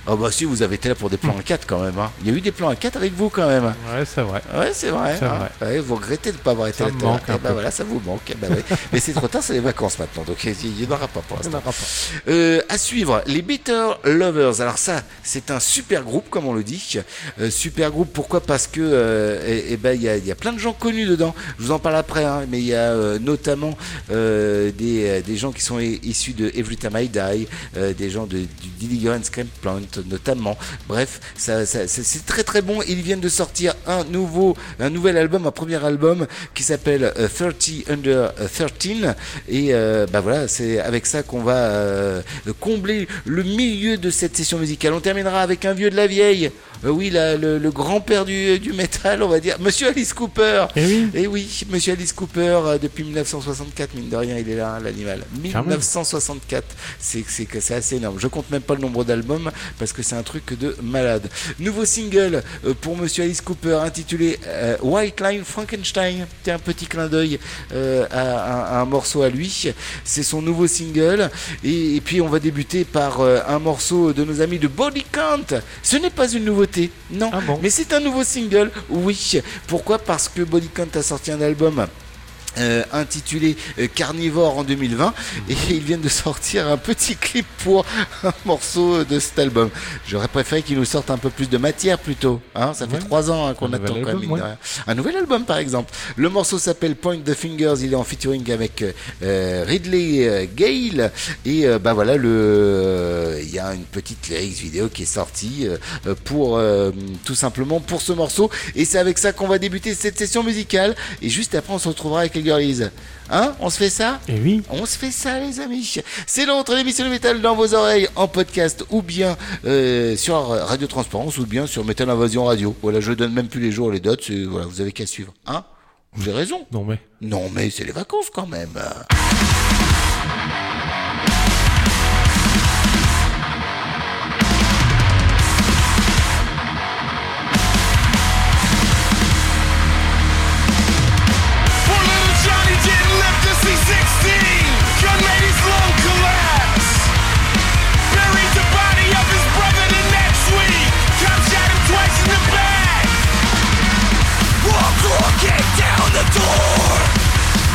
Speaker 2: Ah bah si, vous avez été là pour des plans à 4 quand même. hein. Il y a eu des plans à 4 avec vous quand même.
Speaker 3: Ouais, c'est vrai.
Speaker 2: Ouais, c'est vrai. Hein. Ouais, vous regrettez de ne pas avoir été là. Eh ben voilà, ça vous manque. Eh ben. Mais c'est trop tard, c'est les vacances maintenant. Donc il n'y en aura pas pour l'instant. Euh, à suivre, les Better Lovers. Alors ça, c'est un super groupe, comme on le dit. Euh, super groupe, pourquoi? Parce que euh, eh, eh ben il y a, il y a plein de gens connus dedans. Je vous en parle après, hein, mais il y a euh, notamment des, des gens qui sont issus de Every Time I Die, des gens de, du Deliverance Camp Plant notamment. Bref, ça, ça- c'est très très bon. Ils viennent de sortir un nouveau, un nouvel album, un premier album qui s'appelle euh, 30 Under 13. Et euh, bah voilà, c'est avec ça qu'on va euh, combler le milieu de cette session musicale. On terminera avec un vieux de la vieille. Euh, oui, la- le, le grand-père du, du métal, on va dire. Monsieur Alice Cooper.
Speaker 3: Eh oui.
Speaker 2: Et oui, Monsieur Alice Cooper, euh, depuis 1964, mine de rien, il est là, hein, l'animal.
Speaker 3: Quand même.
Speaker 2: 1964, c'est c'est que c'est assez énorme. Je compte même pas le nombre d'albums parce que c'est un truc de malade. Nouveau single euh, pour Monsieur Alice Cooper intitulé euh, White Line Frankenstein. C'est un petit clin d'œil euh, à, un morceau à lui. C'est son nouveau single. Et, puis on va débuter par un morceau de nos amis de Body Count. Ce n'est pas une nouveauté, non.
Speaker 3: Ah bon
Speaker 2: Mais c'est un nouveau single, oui. Pourquoi? Parce que Body Count a sorti un album euh, intitulé euh, Carnivore en 2020 et ils viennent de sortir un petit clip pour un morceau de cet album. J'aurais préféré qu'ils nous sortent un peu plus de matière plutôt. Hein ça fait trois ans hein, qu'on attend quand même.
Speaker 3: ouais.
Speaker 2: Un nouvel album par exemple. Le morceau s'appelle Point the Fingers. Il est en featuring avec euh, Ridley euh, Gale et euh, bah voilà le il y a une petite lyrics vidéo qui est sortie euh, pour euh, tout simplement pour ce morceau et c'est avec ça qu'on va débuter cette session musicale et juste après on se retrouvera avec les girlies. Hein On se fait ça
Speaker 3: Et oui.
Speaker 2: On se fait ça les amis. C'est l'entrée l'émission de métal dans vos oreilles en podcast ou bien euh, sur Radio Transparence ou bien sur Metal Invasion Radio. Voilà, je donne même plus les jours les dates, voilà, vous avez qu'à suivre. Hein Vous avez raison.
Speaker 3: Non mais.
Speaker 2: Non mais c'est les vacances quand même.
Speaker 8: Walk door kicked down the door.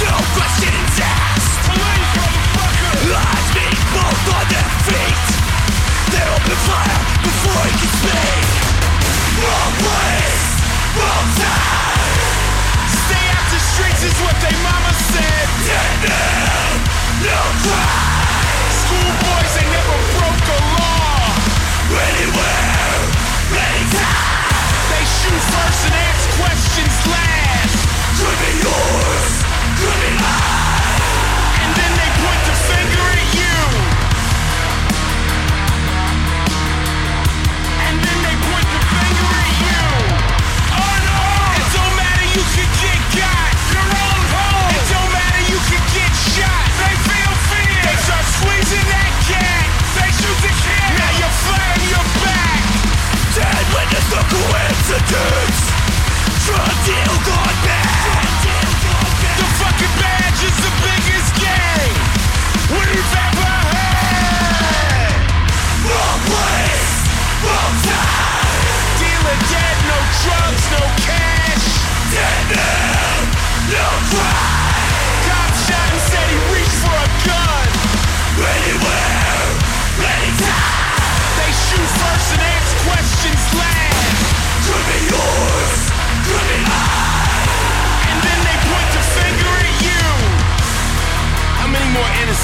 Speaker 8: No questions asked. Police, motherfucker. Eyes meet both on their feet. They open fire before he can speak. Wrong place, wrong time. Stay out the streets is what they mama said. Dead man, no crime. Schoolboys, they never broke a law. Anywhere, anytime. They shoot first and ask questions last. Could be yours, could be mine. And then they point the finger coincidence. Drug deal gone bad. The fucking badge is the biggest gang we've ever had. Wrong place, wrong time. Dealer dead, no drugs, no cash.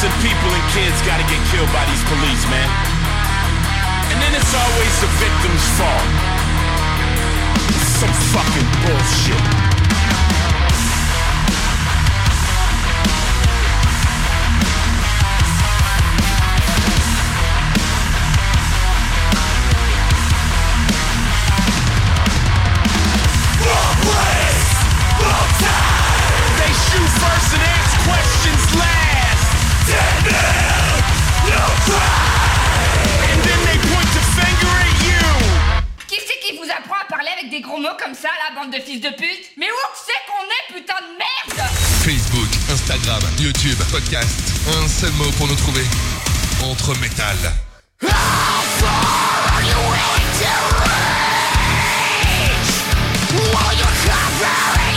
Speaker 8: Innocent people and kids gotta get killed by these police, man? And then it's always the victim's fault. Some fucking bullshit.
Speaker 10: Gros mots comme ça, la bande de fils de pute Mais où c'est qu'on est, putain de merde
Speaker 7: Facebook, Instagram, YouTube, podcast. Un seul mot pour nous trouver. Entre métal.
Speaker 8: You're covering outcomes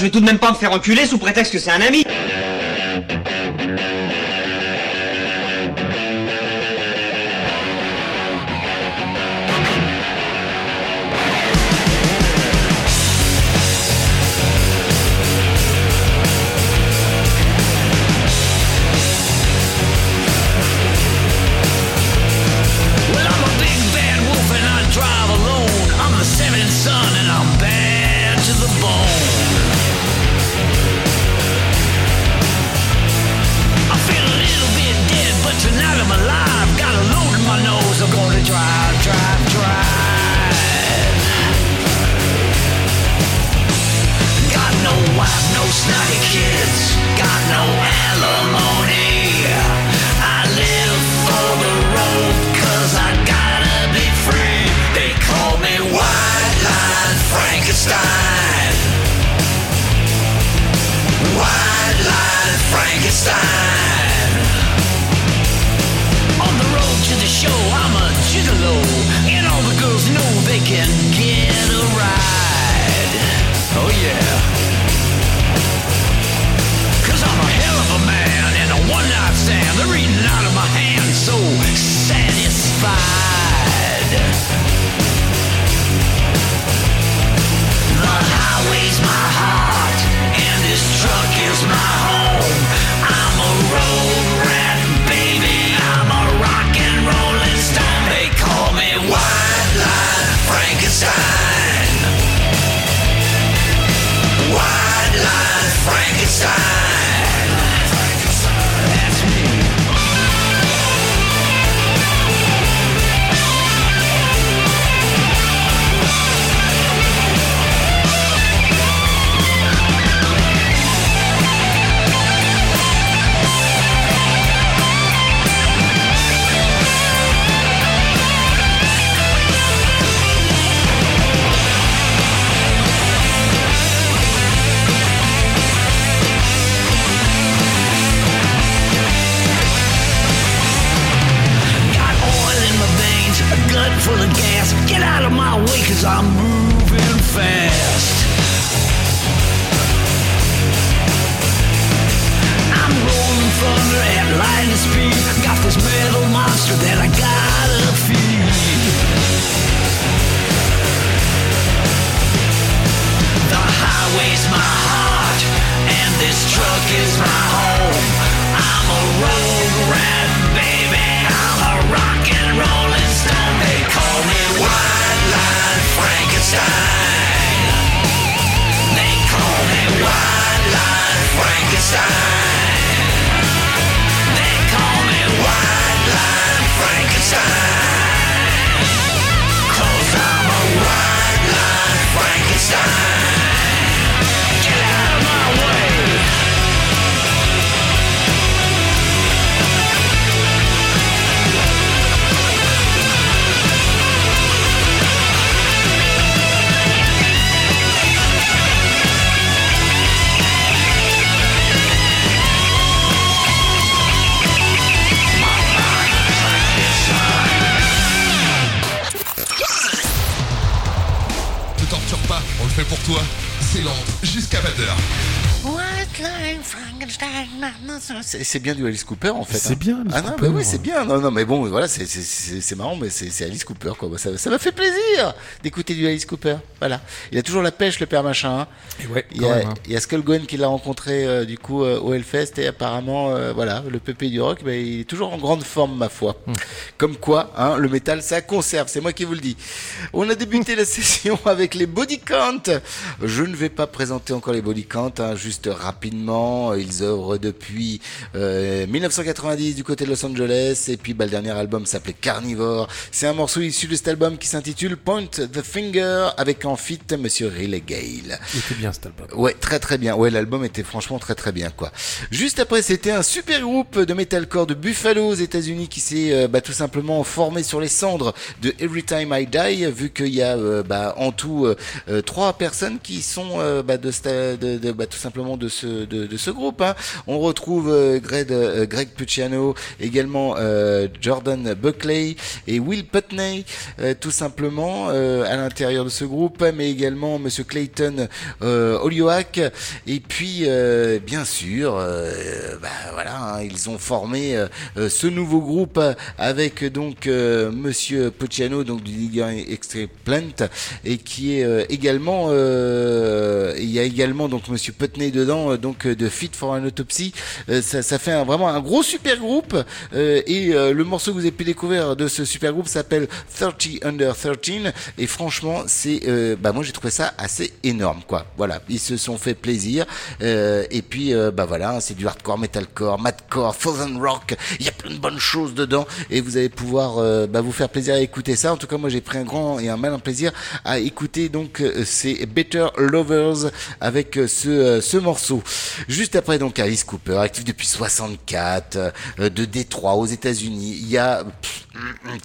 Speaker 4: je vais tout de même pas me faire enculer sous prétexte que c'est un ami.
Speaker 8: Out of my way, cause I'm moving fast. Frankenstein. Frankenstein.
Speaker 7: C'est
Speaker 2: c'est bien du Alice Cooper en fait.
Speaker 3: C'est
Speaker 2: hein.
Speaker 3: bien, Alice
Speaker 2: Ah non,
Speaker 3: Cooper.
Speaker 2: mais oui, c'est bien. Non, non, mais bon, voilà, c'est- marrant, mais c'est Alice Cooper quoi. Ça ça m'a fait plaisir d'écouter du Alice Cooper. Voilà. Il a toujours la pêche, le père machin. hein.
Speaker 3: Et ouais,
Speaker 2: Il y a,
Speaker 3: même, hein.
Speaker 2: il y a Skull Gwen qui l'a rencontré euh, du coup euh, au Hellfest et apparemment euh, voilà le pépé du rock il est toujours en grande forme ma foi.
Speaker 3: Hmm.
Speaker 2: Comme quoi hein, le métal ça conserve, c'est moi qui vous le dis. On a débuté la session avec les Body Count. Je ne vais pas présenter encore les Body Count, hein, juste rapidement. Ils œuvrent depuis euh, 1990 du côté de Los Angeles et puis bah, le dernier album s'appelait Carnivore. C'est un morceau issu de cet album qui s'intitule Point the Finger avec en feat Monsieur Riley Gale.
Speaker 3: Il était bien cet album.
Speaker 2: Ouais, très très bien. Ouais, l'album était franchement très très bien quoi. Juste après, c'était un super groupe de metalcore de Buffalo aux États-Unis qui s'est euh, bah, tout simplement formé sur les cendres de Every Time I Die, vu qu'il y a euh, bah, en tout euh, trois personnes qui sont bah, de, de, de- bah, tout simplement simplement de ce de, de ce groupe. hein. On retrouve euh, Greg, euh, Greg Pucciano, également euh, Jordan Buckley et Will Putney, tout simplement à l'intérieur de ce groupe, mais également Monsieur Clayton Olioak. Et puis, bien sûr, bah, voilà, hein, ils ont formé ce nouveau groupe avec donc Monsieur Pucciano, donc du Liga Extra Plant, et qui est également, il y a également donc Monsieur Putney dedans, donc de Fit for an Autopsy. Euh, ça, ça fait un- vraiment un gros super groupe. euh, et euh, le morceau que vous avez pu découvrir de ce super groupe s'appelle 30 Under 13. Et franchement, c'est, bah moi j'ai trouvé ça assez énorme, quoi. Voilà, ils se sont fait plaisir. et puis, bah voilà, c'est du hardcore, metalcore, madcore, southern rock. Il y a plein de bonnes choses dedans. Et vous allez pouvoir bah, vous faire plaisir à écouter ça. En tout cas, moi j'ai pris un grand et un malin plaisir à écouter donc c'est Better Lovers avec ce, ce morceau. Juste après donc Alice Cooper, actif depuis 64, euh, de Détroit aux États-Unis. Il y a pff,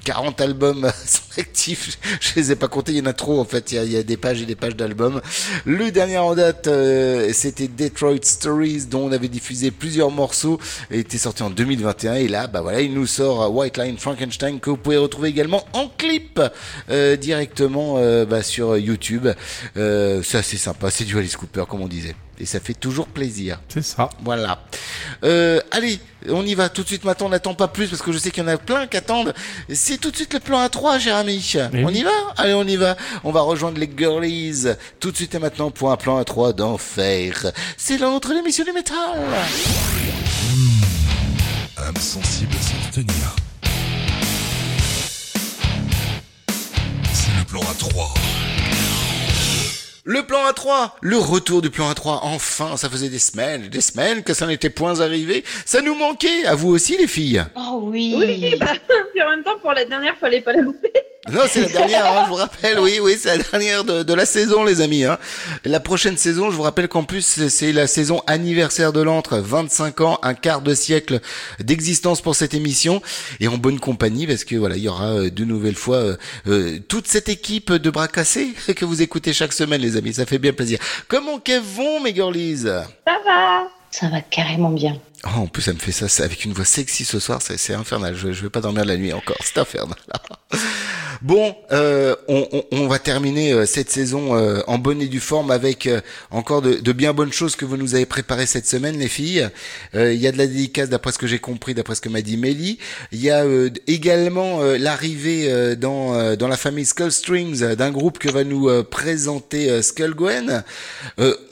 Speaker 2: 40 albums sont actifs. Je les ai pas comptés, il y en a trop en fait. Il y a, des pages et des pages d'albums. Le dernier en date, euh, c'était Detroit Stories, dont on avait diffusé plusieurs morceaux. Il était sorti en 2021 et là, bah voilà, il nous sort euh, White Line Frankenstein que vous pouvez retrouver également en clip euh, directement euh, bah, sur YouTube. Euh, c'est sympa, c'est du Alice Cooper comme on disait. Et ça fait toujours plaisir.
Speaker 3: C'est ça.
Speaker 2: Voilà. Euh, allez, on y va tout de suite maintenant, on n'attend pas plus parce que je sais qu'il y en a plein qui attendent. C'est tout de suite le plan A3, Jérémy.
Speaker 3: Mais
Speaker 2: on
Speaker 3: oui.
Speaker 2: y va? Allez, on y va. On va rejoindre les girlies tout de suite et maintenant pour un plan A3 d'enfer. C'est l'entre l'émission du métal.
Speaker 7: âme sensible à s'abstenir. C'est le plan à 3.
Speaker 2: Le plan A3, le retour du plan A3, enfin, ça faisait des semaines, des semaines que ça n'était point arrivé. Ça nous manquait, à vous aussi les filles.
Speaker 11: Oh oui.
Speaker 12: Oui, bah, puis en même temps, pour la dernière, fallait pas la louper.
Speaker 2: Non, c'est la dernière, hein, je vous rappelle, oui, oui, c'est la dernière de, de la saison, les amis. Hein. La prochaine saison, je vous rappelle qu'en plus, c'est- c'est la saison anniversaire de l'antre, 25 ans, un quart de siècle d'existence pour cette émission, et en bonne compagnie, parce que voilà, il y aura euh, de nouvelles fois euh, euh, toute cette équipe de bras cassés que vous écoutez chaque semaine, les amis, ça fait bien plaisir. Comment qu'elles vont, mes girlies?
Speaker 12: Ça va.
Speaker 11: Ça va carrément bien.
Speaker 2: Oh, en plus, ça me fait ça, avec une voix sexy ce soir, c'est infernal. Je, je vais pas dormir la nuit encore, c'est infernal. Bon, euh, on, va terminer euh, cette saison euh, en bonne et due forme avec encore de, bien bonnes choses que vous nous avez préparées cette semaine, les filles. Il y a de la dédicace, d'après ce que j'ai compris, d'après ce que m'a dit Mélie. Il y a également l'arrivée dans dans la famille Skull Strings d'un groupe que va nous présenter Skull Gwen.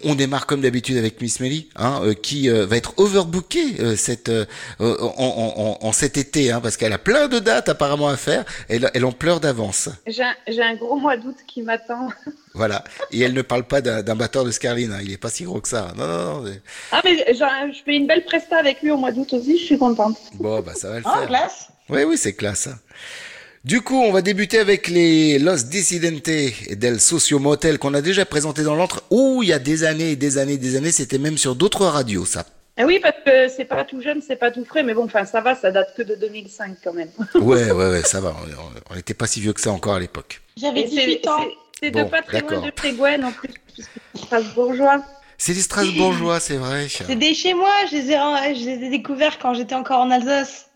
Speaker 2: On démarre comme d'habitude avec Miss Mélie, hein, qui va être overbookée euh, cette euh, en, en- en- en cet été, hein, parce qu'elle a plein de dates apparemment à faire. Elle, elle en pleure d'avance.
Speaker 12: J'ai un, gros mois d'août qui m'attend.
Speaker 2: Voilà. Et elle ne parle pas d'un batteur de Scarline. hein. Il est pas si gros que ça. Non, non, non. mais-
Speaker 12: Ah, mais genre, je fais une belle presta avec lui au mois d'août aussi, je suis contente.
Speaker 2: Bon, bah ça va le
Speaker 12: Ah,
Speaker 2: faire.
Speaker 12: classe.
Speaker 2: Oui, oui, c'est classe. hein. Du coup, on va débuter avec les Los Dissidentes del Socio Motel qu'on a déjà présenté dans l'antre. Ouh, il y a des années et des années et des années. C'était même sur d'autres radios, ça.
Speaker 12: Ah oui, parce que c'est pas tout jeune, c'est pas tout frais, mais bon, enfin, ça va, ça date que de 2005 quand même.
Speaker 2: Ouais, ouais, ouais, ça va. On- n'était pas si vieux que ça encore à l'époque.
Speaker 12: J'avais
Speaker 11: J'avais 18 ans.
Speaker 12: C'est
Speaker 2: Bon,
Speaker 12: de pas très loin de en plus, puisque c'est Strasbourgeois.
Speaker 2: C'est les Strasbourgeois, c'est vrai.
Speaker 11: C'est des chez moi, je les, ai, je les ai découverts quand j'étais encore en Alsace.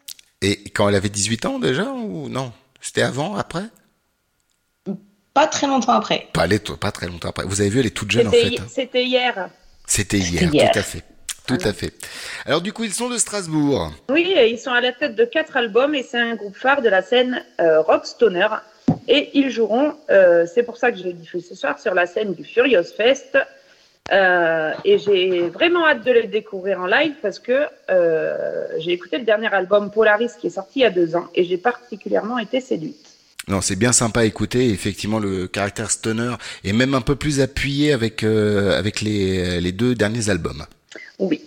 Speaker 2: Et quand elle avait 18 ans déjà ou non? C'était avant, après?
Speaker 11: Pas très longtemps après.
Speaker 2: pas, est- pas très longtemps après. Vous avez vu, elle est toute jeune en fait. hein.
Speaker 12: C'était hier.
Speaker 2: C'était hier,
Speaker 12: hier.
Speaker 2: tout à fait. Tout à fait. Alors du coup, ils sont de Strasbourg.
Speaker 12: Oui, et ils sont à la tête de quatre albums et c'est un groupe phare de la scène euh, rock stoner. Et ils joueront, euh, c'est pour ça que je l'ai diffusé ce soir, sur la scène du Furious Fest. Euh, et j'ai vraiment hâte de les découvrir en live parce que j'ai écouté le dernier album Polaris qui est sorti il y a deux ans et j'ai particulièrement été séduite.
Speaker 2: Non, c'est bien sympa à écouter. Effectivement, le caractère stoner est même un peu plus appuyé avec avec les, les deux derniers albums.
Speaker 12: Oui.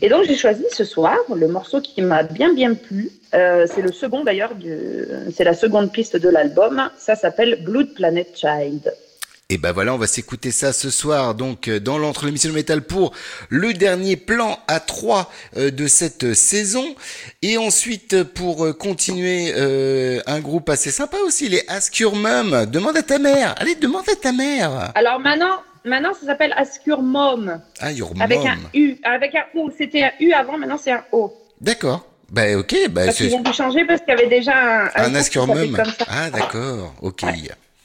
Speaker 12: Et donc j'ai choisi ce soir le morceau qui m'a bien bien plu. Euh, c'est le second d'ailleurs, du... c'est la seconde piste de l'album. Ça s'appelle Blood Planet Child.
Speaker 2: Et ben voilà, on va s'écouter ça ce soir, donc euh, dans l'entre l'émission de métal pour le dernier plan à 3 de cette euh, saison. Et ensuite, euh, pour euh, continuer, euh, un groupe assez sympa aussi, les Ask Your Mum. Demande à ta mère. Allez, demande à ta mère.
Speaker 12: Alors maintenant, maintenant ça s'appelle Mom.
Speaker 2: Ah, Your
Speaker 12: Avec un U, avec un O. C'était un U avant, maintenant c'est un O.
Speaker 2: D'accord. Bah ok, bah
Speaker 12: Parce qu'ils ont dû changer parce qu'il y avait déjà un.
Speaker 2: un Ask Your
Speaker 12: ça.
Speaker 2: Ah d'accord, ok.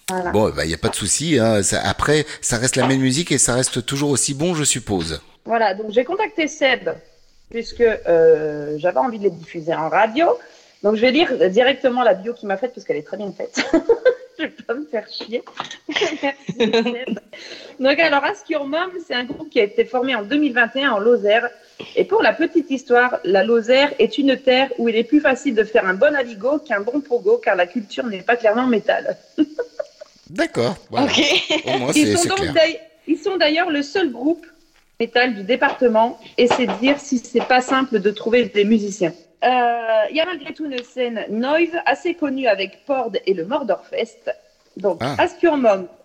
Speaker 12: Voilà.
Speaker 2: Bon, bah y a pas de souci. Hein. Après, ça reste la même musique et ça reste toujours aussi bon, je suppose.
Speaker 12: Voilà, donc j'ai contacté Seb, puisque euh, j'avais envie de les diffuser en radio. Donc je vais lire directement la bio qu'il m'a faite, parce qu'elle est très bien faite. je vais pas me faire chier. Donc alors, Ask Your Mom, c'est un groupe qui a été formé en 2021 en Lozère. Et pour la petite histoire, la Lozère est une terre où il est plus facile de faire un bon aligot qu'un bon pogo, car la culture n'est pas clairement métal.
Speaker 2: D'accord. Voilà. Au moins,
Speaker 12: Ils sont donc
Speaker 2: clair.
Speaker 12: Ils sont d'ailleurs le seul groupe métal du département et c'est dire si c'est pas simple de trouver des musiciens. Euh, Il y a malgré tout une scène noise assez connue avec Pord et le Mordorfest. Donc,
Speaker 13: Ah.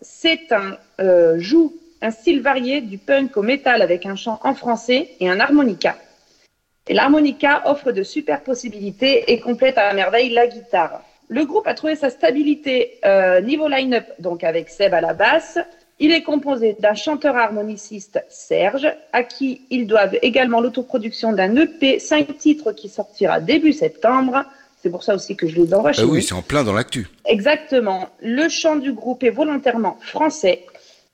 Speaker 12: C'est un euh, joue un style varié du punk au métal avec un chant en français et un harmonica. Et l'harmonica offre de super possibilités et complète à merveille la guitare. Le groupe a trouvé sa stabilité euh, niveau line-up, donc avec Seb à la basse. Il est composé d'un chanteur harmoniciste, Serge, à qui ils doivent également l'autoproduction d'un EP 5 titres qui sortira début septembre. C'est pour ça aussi que je les envoie chez
Speaker 2: Ah oui,
Speaker 12: nous.
Speaker 2: c'est en plein dans l'actu.
Speaker 12: Exactement. Le chant du groupe est volontairement français.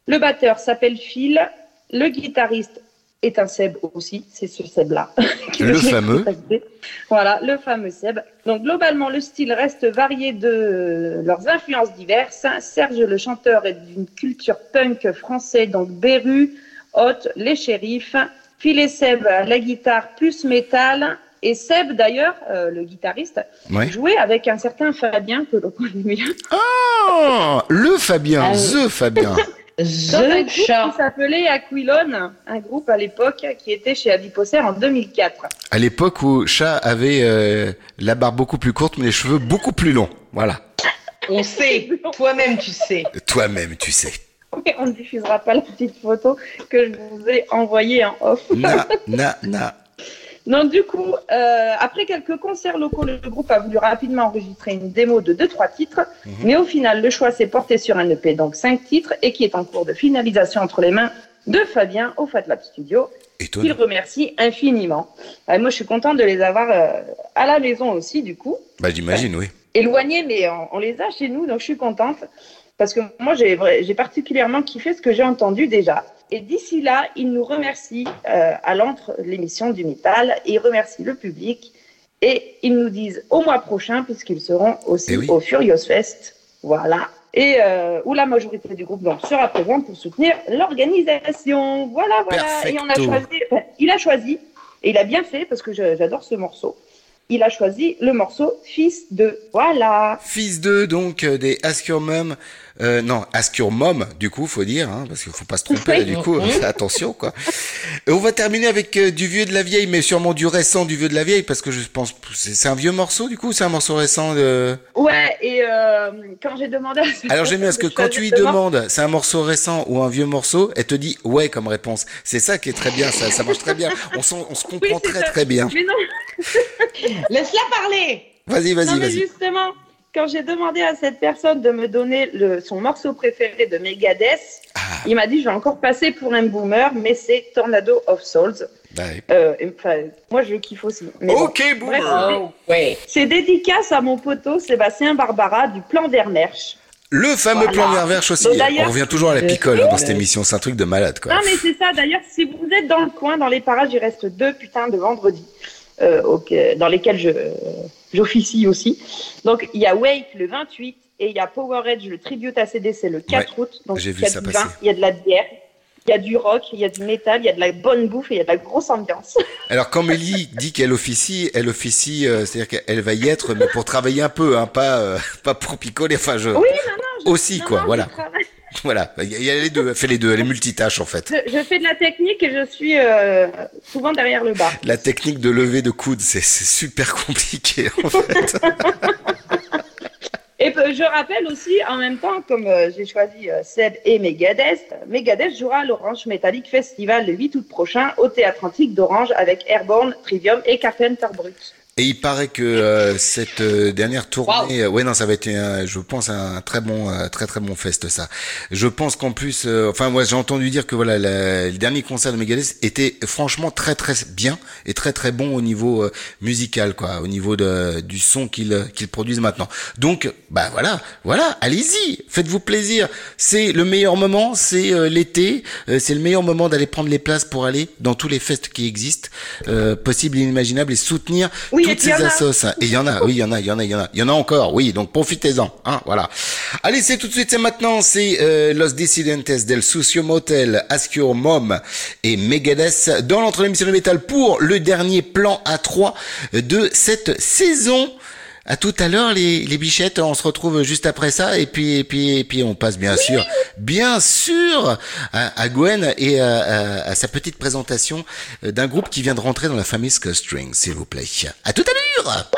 Speaker 12: Le batteur s'appelle Phil. Le guitariste est un Seb aussi. C'est ce Seb-là.
Speaker 2: Le fameux.
Speaker 12: Voilà, le fameux Seb. Donc globalement, le style reste varié de leurs influences diverses. Serge, le chanteur, est d'une culture punk français, donc Beru, Hot, Les Shérifs. Phil et Seb, la guitare plus métal. Et Seb, d'ailleurs, euh, le guitariste,
Speaker 2: Ouais.
Speaker 12: jouait avec un certain Fabien que l'on connaît bien.
Speaker 2: Oh, le Fabien,
Speaker 12: Ah
Speaker 2: the Fabien.
Speaker 12: Dans un groupe qui s'appelait Aquilon, un groupe à l'époque qui était chez Adiposer en 2004.
Speaker 2: À l'époque où Chat avait euh, la barbe beaucoup plus courte, mais les cheveux beaucoup plus longs. Voilà.
Speaker 14: On sait, toi-même tu sais.
Speaker 2: Toi-même, tu sais.
Speaker 12: Mais on ne diffusera pas la petite photo que je vous ai envoyée en off.
Speaker 2: Na, na, na.
Speaker 12: Donc du coup, euh, après quelques concerts locaux, le groupe a voulu rapidement enregistrer une démo de 2-3 titres, mais au final, le choix s'est porté sur un EP, donc 5 titres, et qui est en cours de finalisation entre les mains de Fabien au Fat Lab Studio, qu'il remercie infiniment. Euh, moi, je suis contente de les avoir euh, à la maison aussi, du coup,
Speaker 2: Bah, j'imagine, oui.
Speaker 12: éloignés, mais on, on les a chez nous, donc je suis contente. Parce que moi, j'ai particulièrement kiffé ce que j'ai entendu déjà. Et d'ici là, ils nous remercient euh, à l'entre l'émission du métal, et ils remercient le public, et ils nous disent au mois prochain, puisqu'ils seront aussi
Speaker 2: Eh oui.
Speaker 12: au Furious Fest. Voilà. Et euh, où la majorité du groupe donc, sera présente pour soutenir l'organisation. Voilà, voilà. Et on a choisi, enfin, il a choisi, et il a bien fait, parce que j'adore ce morceau. Il a choisi le morceau Fils de. Voilà.
Speaker 2: Fils de donc euh, des Ask Your Mom, euh, non Ask Your Mom du coup faut dire hein, parce qu'il faut pas se tromper là, du coup attention quoi. Et on va terminer avec euh, du vieux de la vieille mais sûrement du récent du vieux de la vieille parce que je pense c'est un vieux morceau du coup c'est un morceau récent de.
Speaker 12: Ouais, et euh, quand j'ai demandé à
Speaker 2: Alors j'aime bien parce que quand tu lui demandes c'est un morceau récent ou un vieux morceau elle te dit ouais comme réponse c'est ça qui est très bien ça ça marche très bien on, se comprend très
Speaker 12: ça.
Speaker 2: très bien.
Speaker 12: Mais non,
Speaker 14: Laisse-la parler.
Speaker 2: Vas-y vas-y vas-y.
Speaker 12: justement, quand j'ai demandé à cette personne de me donner le, son morceau préféré de Megadeth,
Speaker 2: Ah.
Speaker 12: il m'a dit je vais encore passer pour un boomer, mais c'est Tornado of Souls.
Speaker 2: Bah.
Speaker 12: Euh, et, enfin, moi, je le kiffe aussi. Mais bon.
Speaker 2: Ok, boomer.
Speaker 12: Bref, c'est- C'est dédicace à mon poteau Sébastien Barbara du plan Vermerche.
Speaker 2: Le fameux
Speaker 12: Voilà.
Speaker 2: plan Ververche aussi.
Speaker 12: Donc,
Speaker 2: On revient toujours à la picole hein, dans cette émission c'est un truc de malade quoi.
Speaker 12: Non, mais c'est ça. D'ailleurs, si vous êtes dans le coin, dans les parages, il reste deux putains de vendredis euh, dans lesquels je j'officie aussi. Donc, il y a Wake le 28 et il y a Power Edge, le tribute à CDC le 4 août. Donc, il y a du vin, il y a de la bière, il y a du rock, il y a du métal, il y a de la bonne bouffe et il y a de la grosse ambiance.
Speaker 2: Alors quand Mélie dit qu'elle officie, elle officie, euh, c'est-à-dire qu'elle va y être, mais pour travailler un peu, hein, pas euh, pas pour picoler. Enfin, je
Speaker 12: Oui, non, non. je-
Speaker 2: aussi
Speaker 12: non,
Speaker 2: quoi, voilà,
Speaker 12: je travaille.
Speaker 2: voilà. Il y, a- les deux, elle fait les deux, elle est multitâche en fait.
Speaker 12: Je, je fais de la technique et je suis euh, souvent derrière le bar.
Speaker 2: La technique de lever de coude, c'est super compliqué en fait.
Speaker 12: Et je rappelle aussi, en même temps, comme euh, j'ai choisi euh, Seb et Megadeth, Megadeth jouera à l'Orange Metallic Festival le 8 août prochain au Théâtre Antique d'Orange avec Airborne, Trivium et Carpenter Brut.
Speaker 2: Et il paraît que euh, cette euh, dernière tournée, euh, ouais non, ça va être, un- je pense, un très bon, euh, très très bon fest ça. Je pense qu'en plus, euh, enfin moi j'ai entendu dire que voilà, la- le dernier concert de Megadeth était franchement très très bien et très très bon au niveau euh, musical quoi, au niveau de, du son qu'ils qu'ils produisent maintenant. Donc bah voilà, voilà, allez-y, faites-vous plaisir. C'est le meilleur moment, c'est euh, l'été, euh, c'est le meilleur moment d'aller prendre les places pour aller dans tous les fests qui existent, euh, possibles et inimaginables et soutenir
Speaker 12: Oui,
Speaker 2: toutes
Speaker 12: puis il y
Speaker 2: ces
Speaker 12: en a.
Speaker 2: assos. Et il y en a, oui, il y en a, il y en a, il y en a, il y en a encore, oui. Donc profitez-en, hein, voilà. Allez, c'est tout de suite, c'est maintenant, c'est euh, Los Dissidentes del Sucio Motel, Your Mom et Megadeth dans l'entre l'émission de métal pour le dernier plan à 3 de cette saison. À tout à l'heure les, bichettes, on se retrouve juste après ça et puis et puis et puis on passe bien sûr, bien sûr à, Gwen et à sa petite présentation euh, d'un groupe qui vient de rentrer dans la famille Skull String, s'il vous plaît. À tout à l'heure.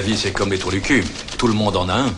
Speaker 15: Les avis, c'est comme les trous du cul. Tout le monde en a un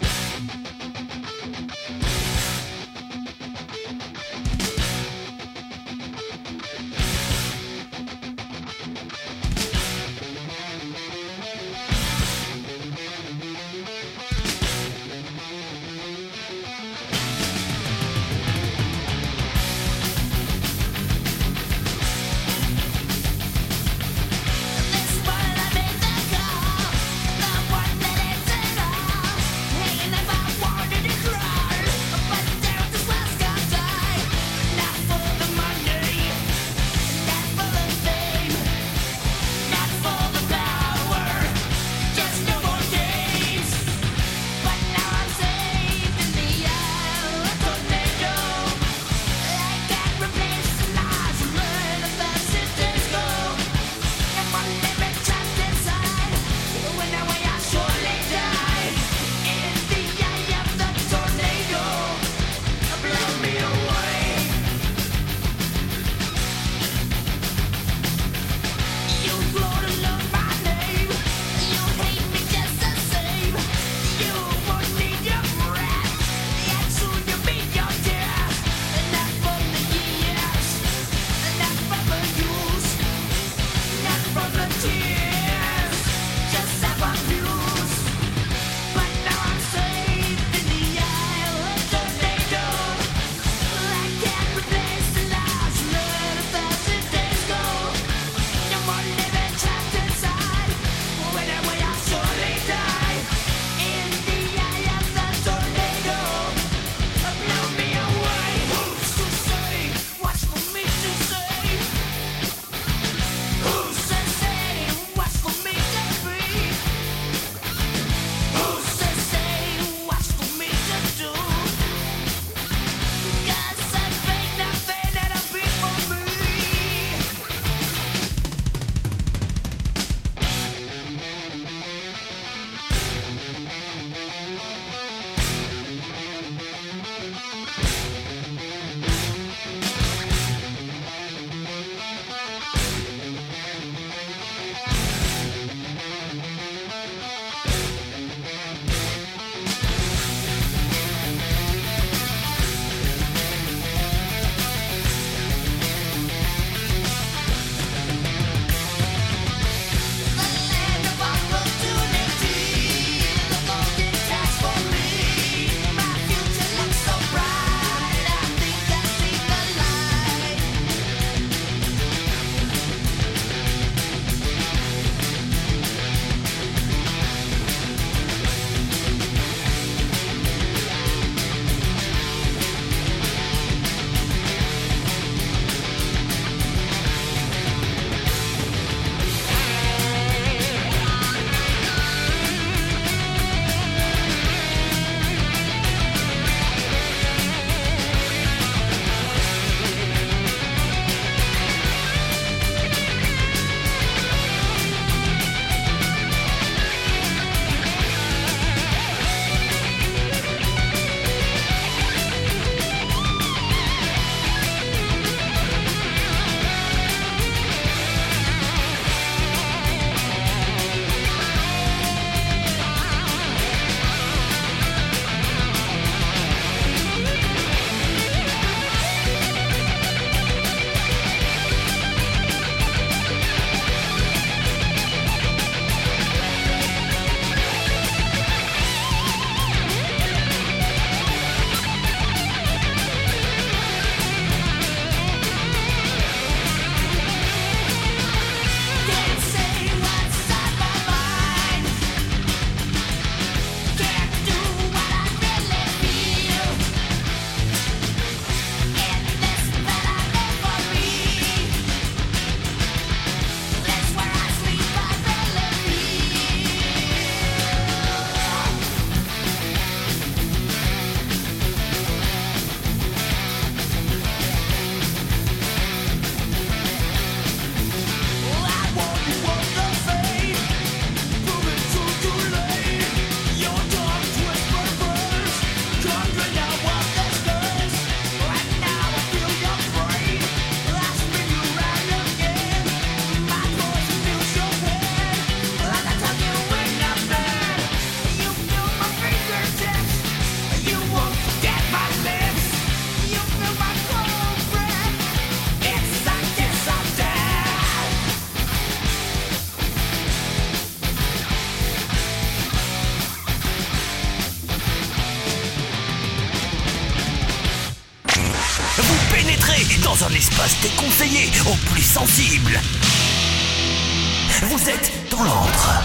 Speaker 1: Vous êtes dans l'antre.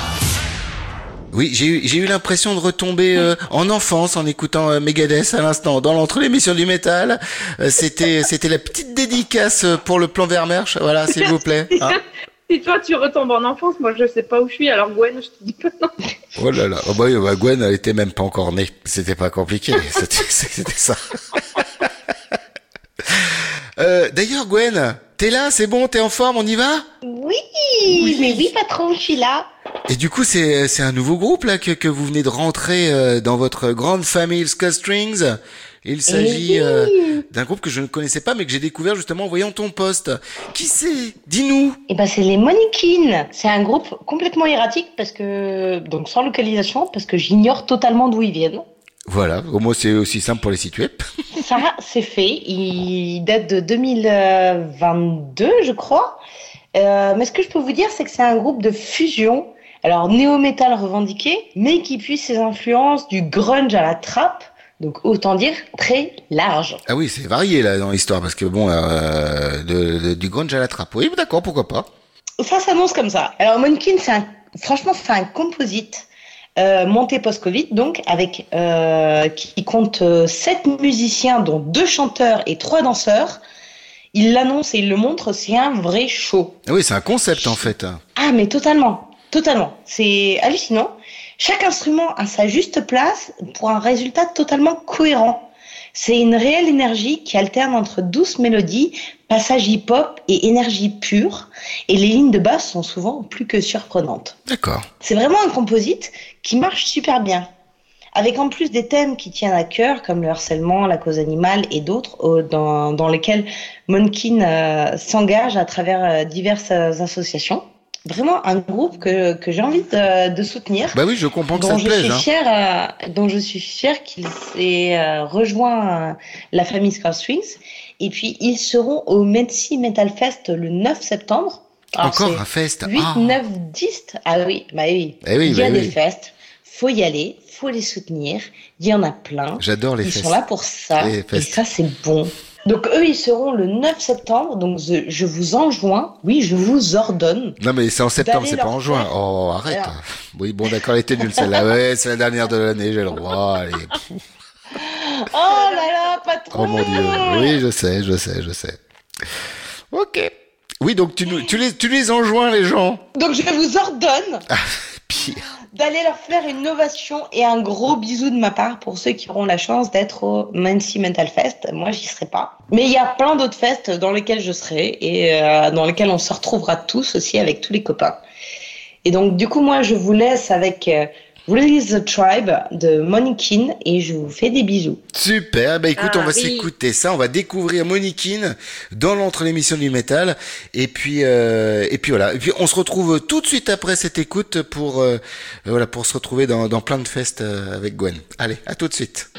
Speaker 2: Oui, j'ai eu, j'ai eu l'impression de retomber euh, en enfance en écoutant euh, Megadeth à l'instant dans l'entre l'émission du métal. Euh, c'était, c'était la petite dédicace pour le plan Vermersch. Voilà, s'il vous plaît. hein.
Speaker 12: Si toi tu retombes en enfance, moi je sais pas où je suis, alors Gwen, je te dis pas non.
Speaker 2: Oh là là. Oh bah, oui, bah, Gwen, elle était même pas encore née. C'était pas compliqué. C'était, c'était ça. Euh, d'ailleurs, Gwen, t'es là, c'est bon, t'es en forme, on y va?
Speaker 11: Oui, mais oui, patron, je suis là.
Speaker 2: Et du coup, c'est, c'est un nouveau groupe là que, que vous venez de rentrer euh, dans votre grande famille Skull Strings. Il s'agit
Speaker 11: Eh oui.
Speaker 2: euh, d'un groupe que je ne connaissais pas, mais que j'ai découvert justement en voyant ton poste. Qui c'est? Dis-nous.
Speaker 11: Eh ben, c'est les Moneykin. C'est un groupe complètement erratique parce que, donc sans localisation, parce que j'ignore totalement d'où ils viennent.
Speaker 2: Voilà, au moins c'est aussi simple pour les situer.
Speaker 11: Ça, c'est fait. Il date de 2022, je crois. Euh, mais ce que je peux vous dire, c'est que c'est un groupe de fusion. Alors, néo-metal revendiqué, mais qui puise ses influences du grunge à la trappe. Donc, autant dire très large.
Speaker 2: Ah oui, c'est varié là dans l'histoire parce que bon, euh, de, de- du grunge à la trappe. Oui, d'accord, pourquoi pas.
Speaker 11: Ça s'annonce comme ça. Alors, Monkin, c'est un, franchement, c'est un composite euh, monté post-Covid, donc, avec, euh, qui compte euh, sept musiciens, dont deux chanteurs et trois danseurs. Il l'annonce et il le montre, c'est un vrai show.
Speaker 2: Ah oui, c'est un concept en fait.
Speaker 11: Ah, mais totalement, totalement. C'est hallucinant. Chaque instrument a sa juste place pour un résultat totalement cohérent. C'est une réelle énergie qui alterne entre douce mélodie, passage hip-hop et énergie pure. Et les lignes de basse sont souvent plus que surprenantes.
Speaker 2: D'accord.
Speaker 11: C'est vraiment un composite qui marche super bien. Avec en plus des thèmes qui tiennent à cœur, comme le harcèlement, la cause animale et d'autres, dans, dans lesquels Monkin euh, s'engage à travers euh, diverses euh, associations. Vraiment un groupe que, que j'ai envie de, de soutenir.
Speaker 2: Bah oui, je comprends que
Speaker 11: dont
Speaker 2: ça te
Speaker 11: je
Speaker 2: plaise.
Speaker 11: suis
Speaker 2: hein.
Speaker 11: fière, euh, dont je suis fière qu'il ait euh, rejoint euh, la famille Scar Strings. Et puis ils seront au Metsi Metal Fest le 9 septembre. Alors,
Speaker 2: Encore un fest.
Speaker 11: 8,
Speaker 2: Ah.
Speaker 11: 9, 10. Ah oui, bah oui.
Speaker 2: Eh oui,
Speaker 11: il y a
Speaker 2: bah
Speaker 11: des
Speaker 2: oui.
Speaker 11: Faut y aller, faut les soutenir. Il y en a plein.
Speaker 2: J'adore les
Speaker 11: Ils sont là pour ça. Et ça, c'est bon. Donc eux, ils seront le 9 septembre. Donc je, vous enjoins, oui, je vous ordonne.
Speaker 2: Non mais c'est en septembre, c'est pas en juin. Oh, arrête.
Speaker 11: Alors.
Speaker 2: Oui, bon, d'accord, elle était nulle celle-là. Ouais, c'est la dernière de l'année, j'ai le droit. Allez.
Speaker 11: Oh là là, pas trop.
Speaker 2: Oh mon dieu. Oui, je sais, je sais, je sais. Ok. Oui, donc tu, nous- tu, les, tu les enjoins, les gens.
Speaker 11: Donc je vous ordonne
Speaker 2: Pire.
Speaker 11: D'aller leur faire une ovation et un gros bisou de ma part pour ceux qui auront la chance d'être au Mancy Mental Fest. Moi, j'y serai pas. Mais il y a plein d'autres festes dans lesquels je serai et euh, dans lesquels on se retrouvera tous aussi avec tous les copains. Et donc, du coup, moi, je vous laisse avec euh, Release the Tribe de Monikin et je vous fais des bisous.
Speaker 2: Super, bah écoute,
Speaker 11: Ah,
Speaker 2: on va
Speaker 11: oui.
Speaker 2: s'écouter ça, on va découvrir Moniquine dans l'entre l'émission du métal, et puis euh, et puis voilà, et puis on se retrouve tout de suite après cette écoute pour euh, voilà pour se retrouver dans, dans plein de festes euh, avec Gwen. Allez, à tout de suite.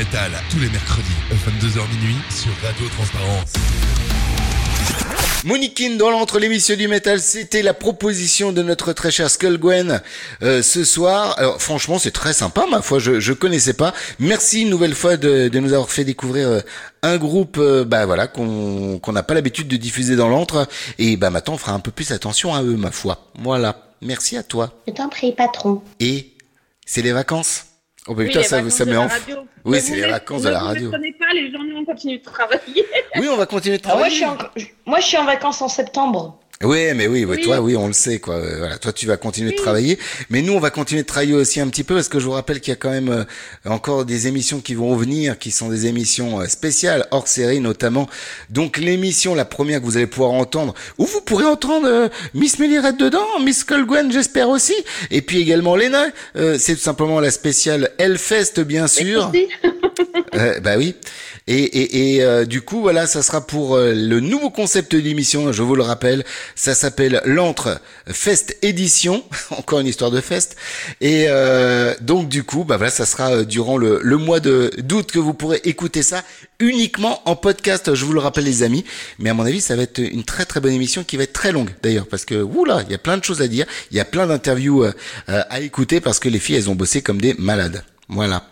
Speaker 7: Métal, tous les mercredis, 22h minuit sur Radio Transparence.
Speaker 2: Moniquine dans l'entre l'émission du métal, c'était la proposition de notre très cher Skull Gwen euh, ce soir. Alors franchement, c'est très sympa, ma foi, je je connaissais pas. Merci une nouvelle fois de, de nous avoir fait découvrir euh, un groupe, euh, bah voilà, qu'on qu'on n'a pas l'habitude de diffuser dans l'antre. Et bah maintenant, on fera un peu plus attention à eux, ma foi. Voilà. Merci à toi.
Speaker 11: Je t'en prie, patron.
Speaker 2: Et c'est les vacances. Oh bah
Speaker 12: Oui,
Speaker 2: putain, ça, ça met
Speaker 12: la
Speaker 2: en.
Speaker 12: radio.
Speaker 2: Oui,
Speaker 12: Ne
Speaker 2: c'est les vacances de la
Speaker 12: Ne
Speaker 2: radio.
Speaker 12: vous étonnez pas, les journées, on continue de travailler.
Speaker 2: Oui, on va continuer de
Speaker 11: Ah, moi,
Speaker 2: travailler.
Speaker 11: je suis en... moi, je suis en vacances en septembre.
Speaker 2: Oui, mais oui,
Speaker 11: Oui.
Speaker 2: toi, oui, on le sait, quoi. Euh, Voilà, toi, tu vas continuer de travailler, mais nous, on va continuer de travailler aussi un petit peu parce que je vous rappelle qu'il y a quand même euh, encore des émissions qui vont venir, qui sont des émissions euh, spéciales, hors série notamment. Donc l'émission, la première que vous allez pouvoir entendre, où vous pourrez entendre euh, Miss Mellirette dedans, Miss Colgwen, j'espère aussi, et puis également Lena. Euh, c'est tout simplement la spéciale Hellfest, bien sûr. Euh, bah oui. Et, et, et euh, du coup, voilà, ça sera pour euh, le nouveau concept d'émission, je vous le rappelle. Ça s'appelle l'Entre Fest Édition, encore une histoire de fest. Et euh, donc, du coup, bah voilà, ça sera euh, durant le, mois de d'août que vous pourrez écouter ça uniquement en podcast, je vous le rappelle les amis. Mais à mon avis, ça va être une très très bonne émission qui va être très longue d'ailleurs, parce que, oula, il y a plein de choses à dire, il y a plein d'interviews euh, à écouter, parce que les filles, elles ont bossé comme des malades. Voilà.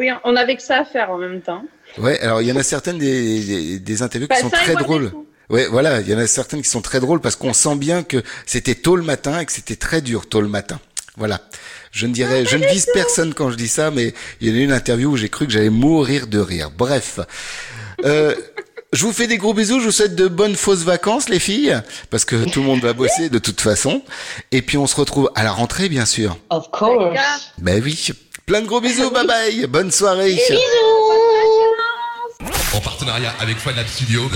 Speaker 12: Oui, on avait que ça à faire en même temps.
Speaker 2: Ouais, alors il y en a certaines des, des, des interviews qui
Speaker 12: Bah,
Speaker 2: sont très drôles. Ouais, voilà, il y en a certaines qui sont très drôles parce qu'on sent bien que c'était tôt le matin et que c'était très dur tôt le matin. Voilà. Je ne dirais, je ne vise personne quand je dis ça, mais il y en a une interview où j'ai cru que j'allais mourir de rire. Bref. Euh, je vous fais des gros bisous, je vous souhaite de bonnes fausses vacances, les filles, parce que tout le monde va bosser de toute façon. Et puis on se retrouve à la rentrée, bien sûr.
Speaker 11: Of course.
Speaker 2: Ben oui. Plein de gros bisous, bye bye, bonne soirée.
Speaker 7: En partenariat avec Fanlab Studio.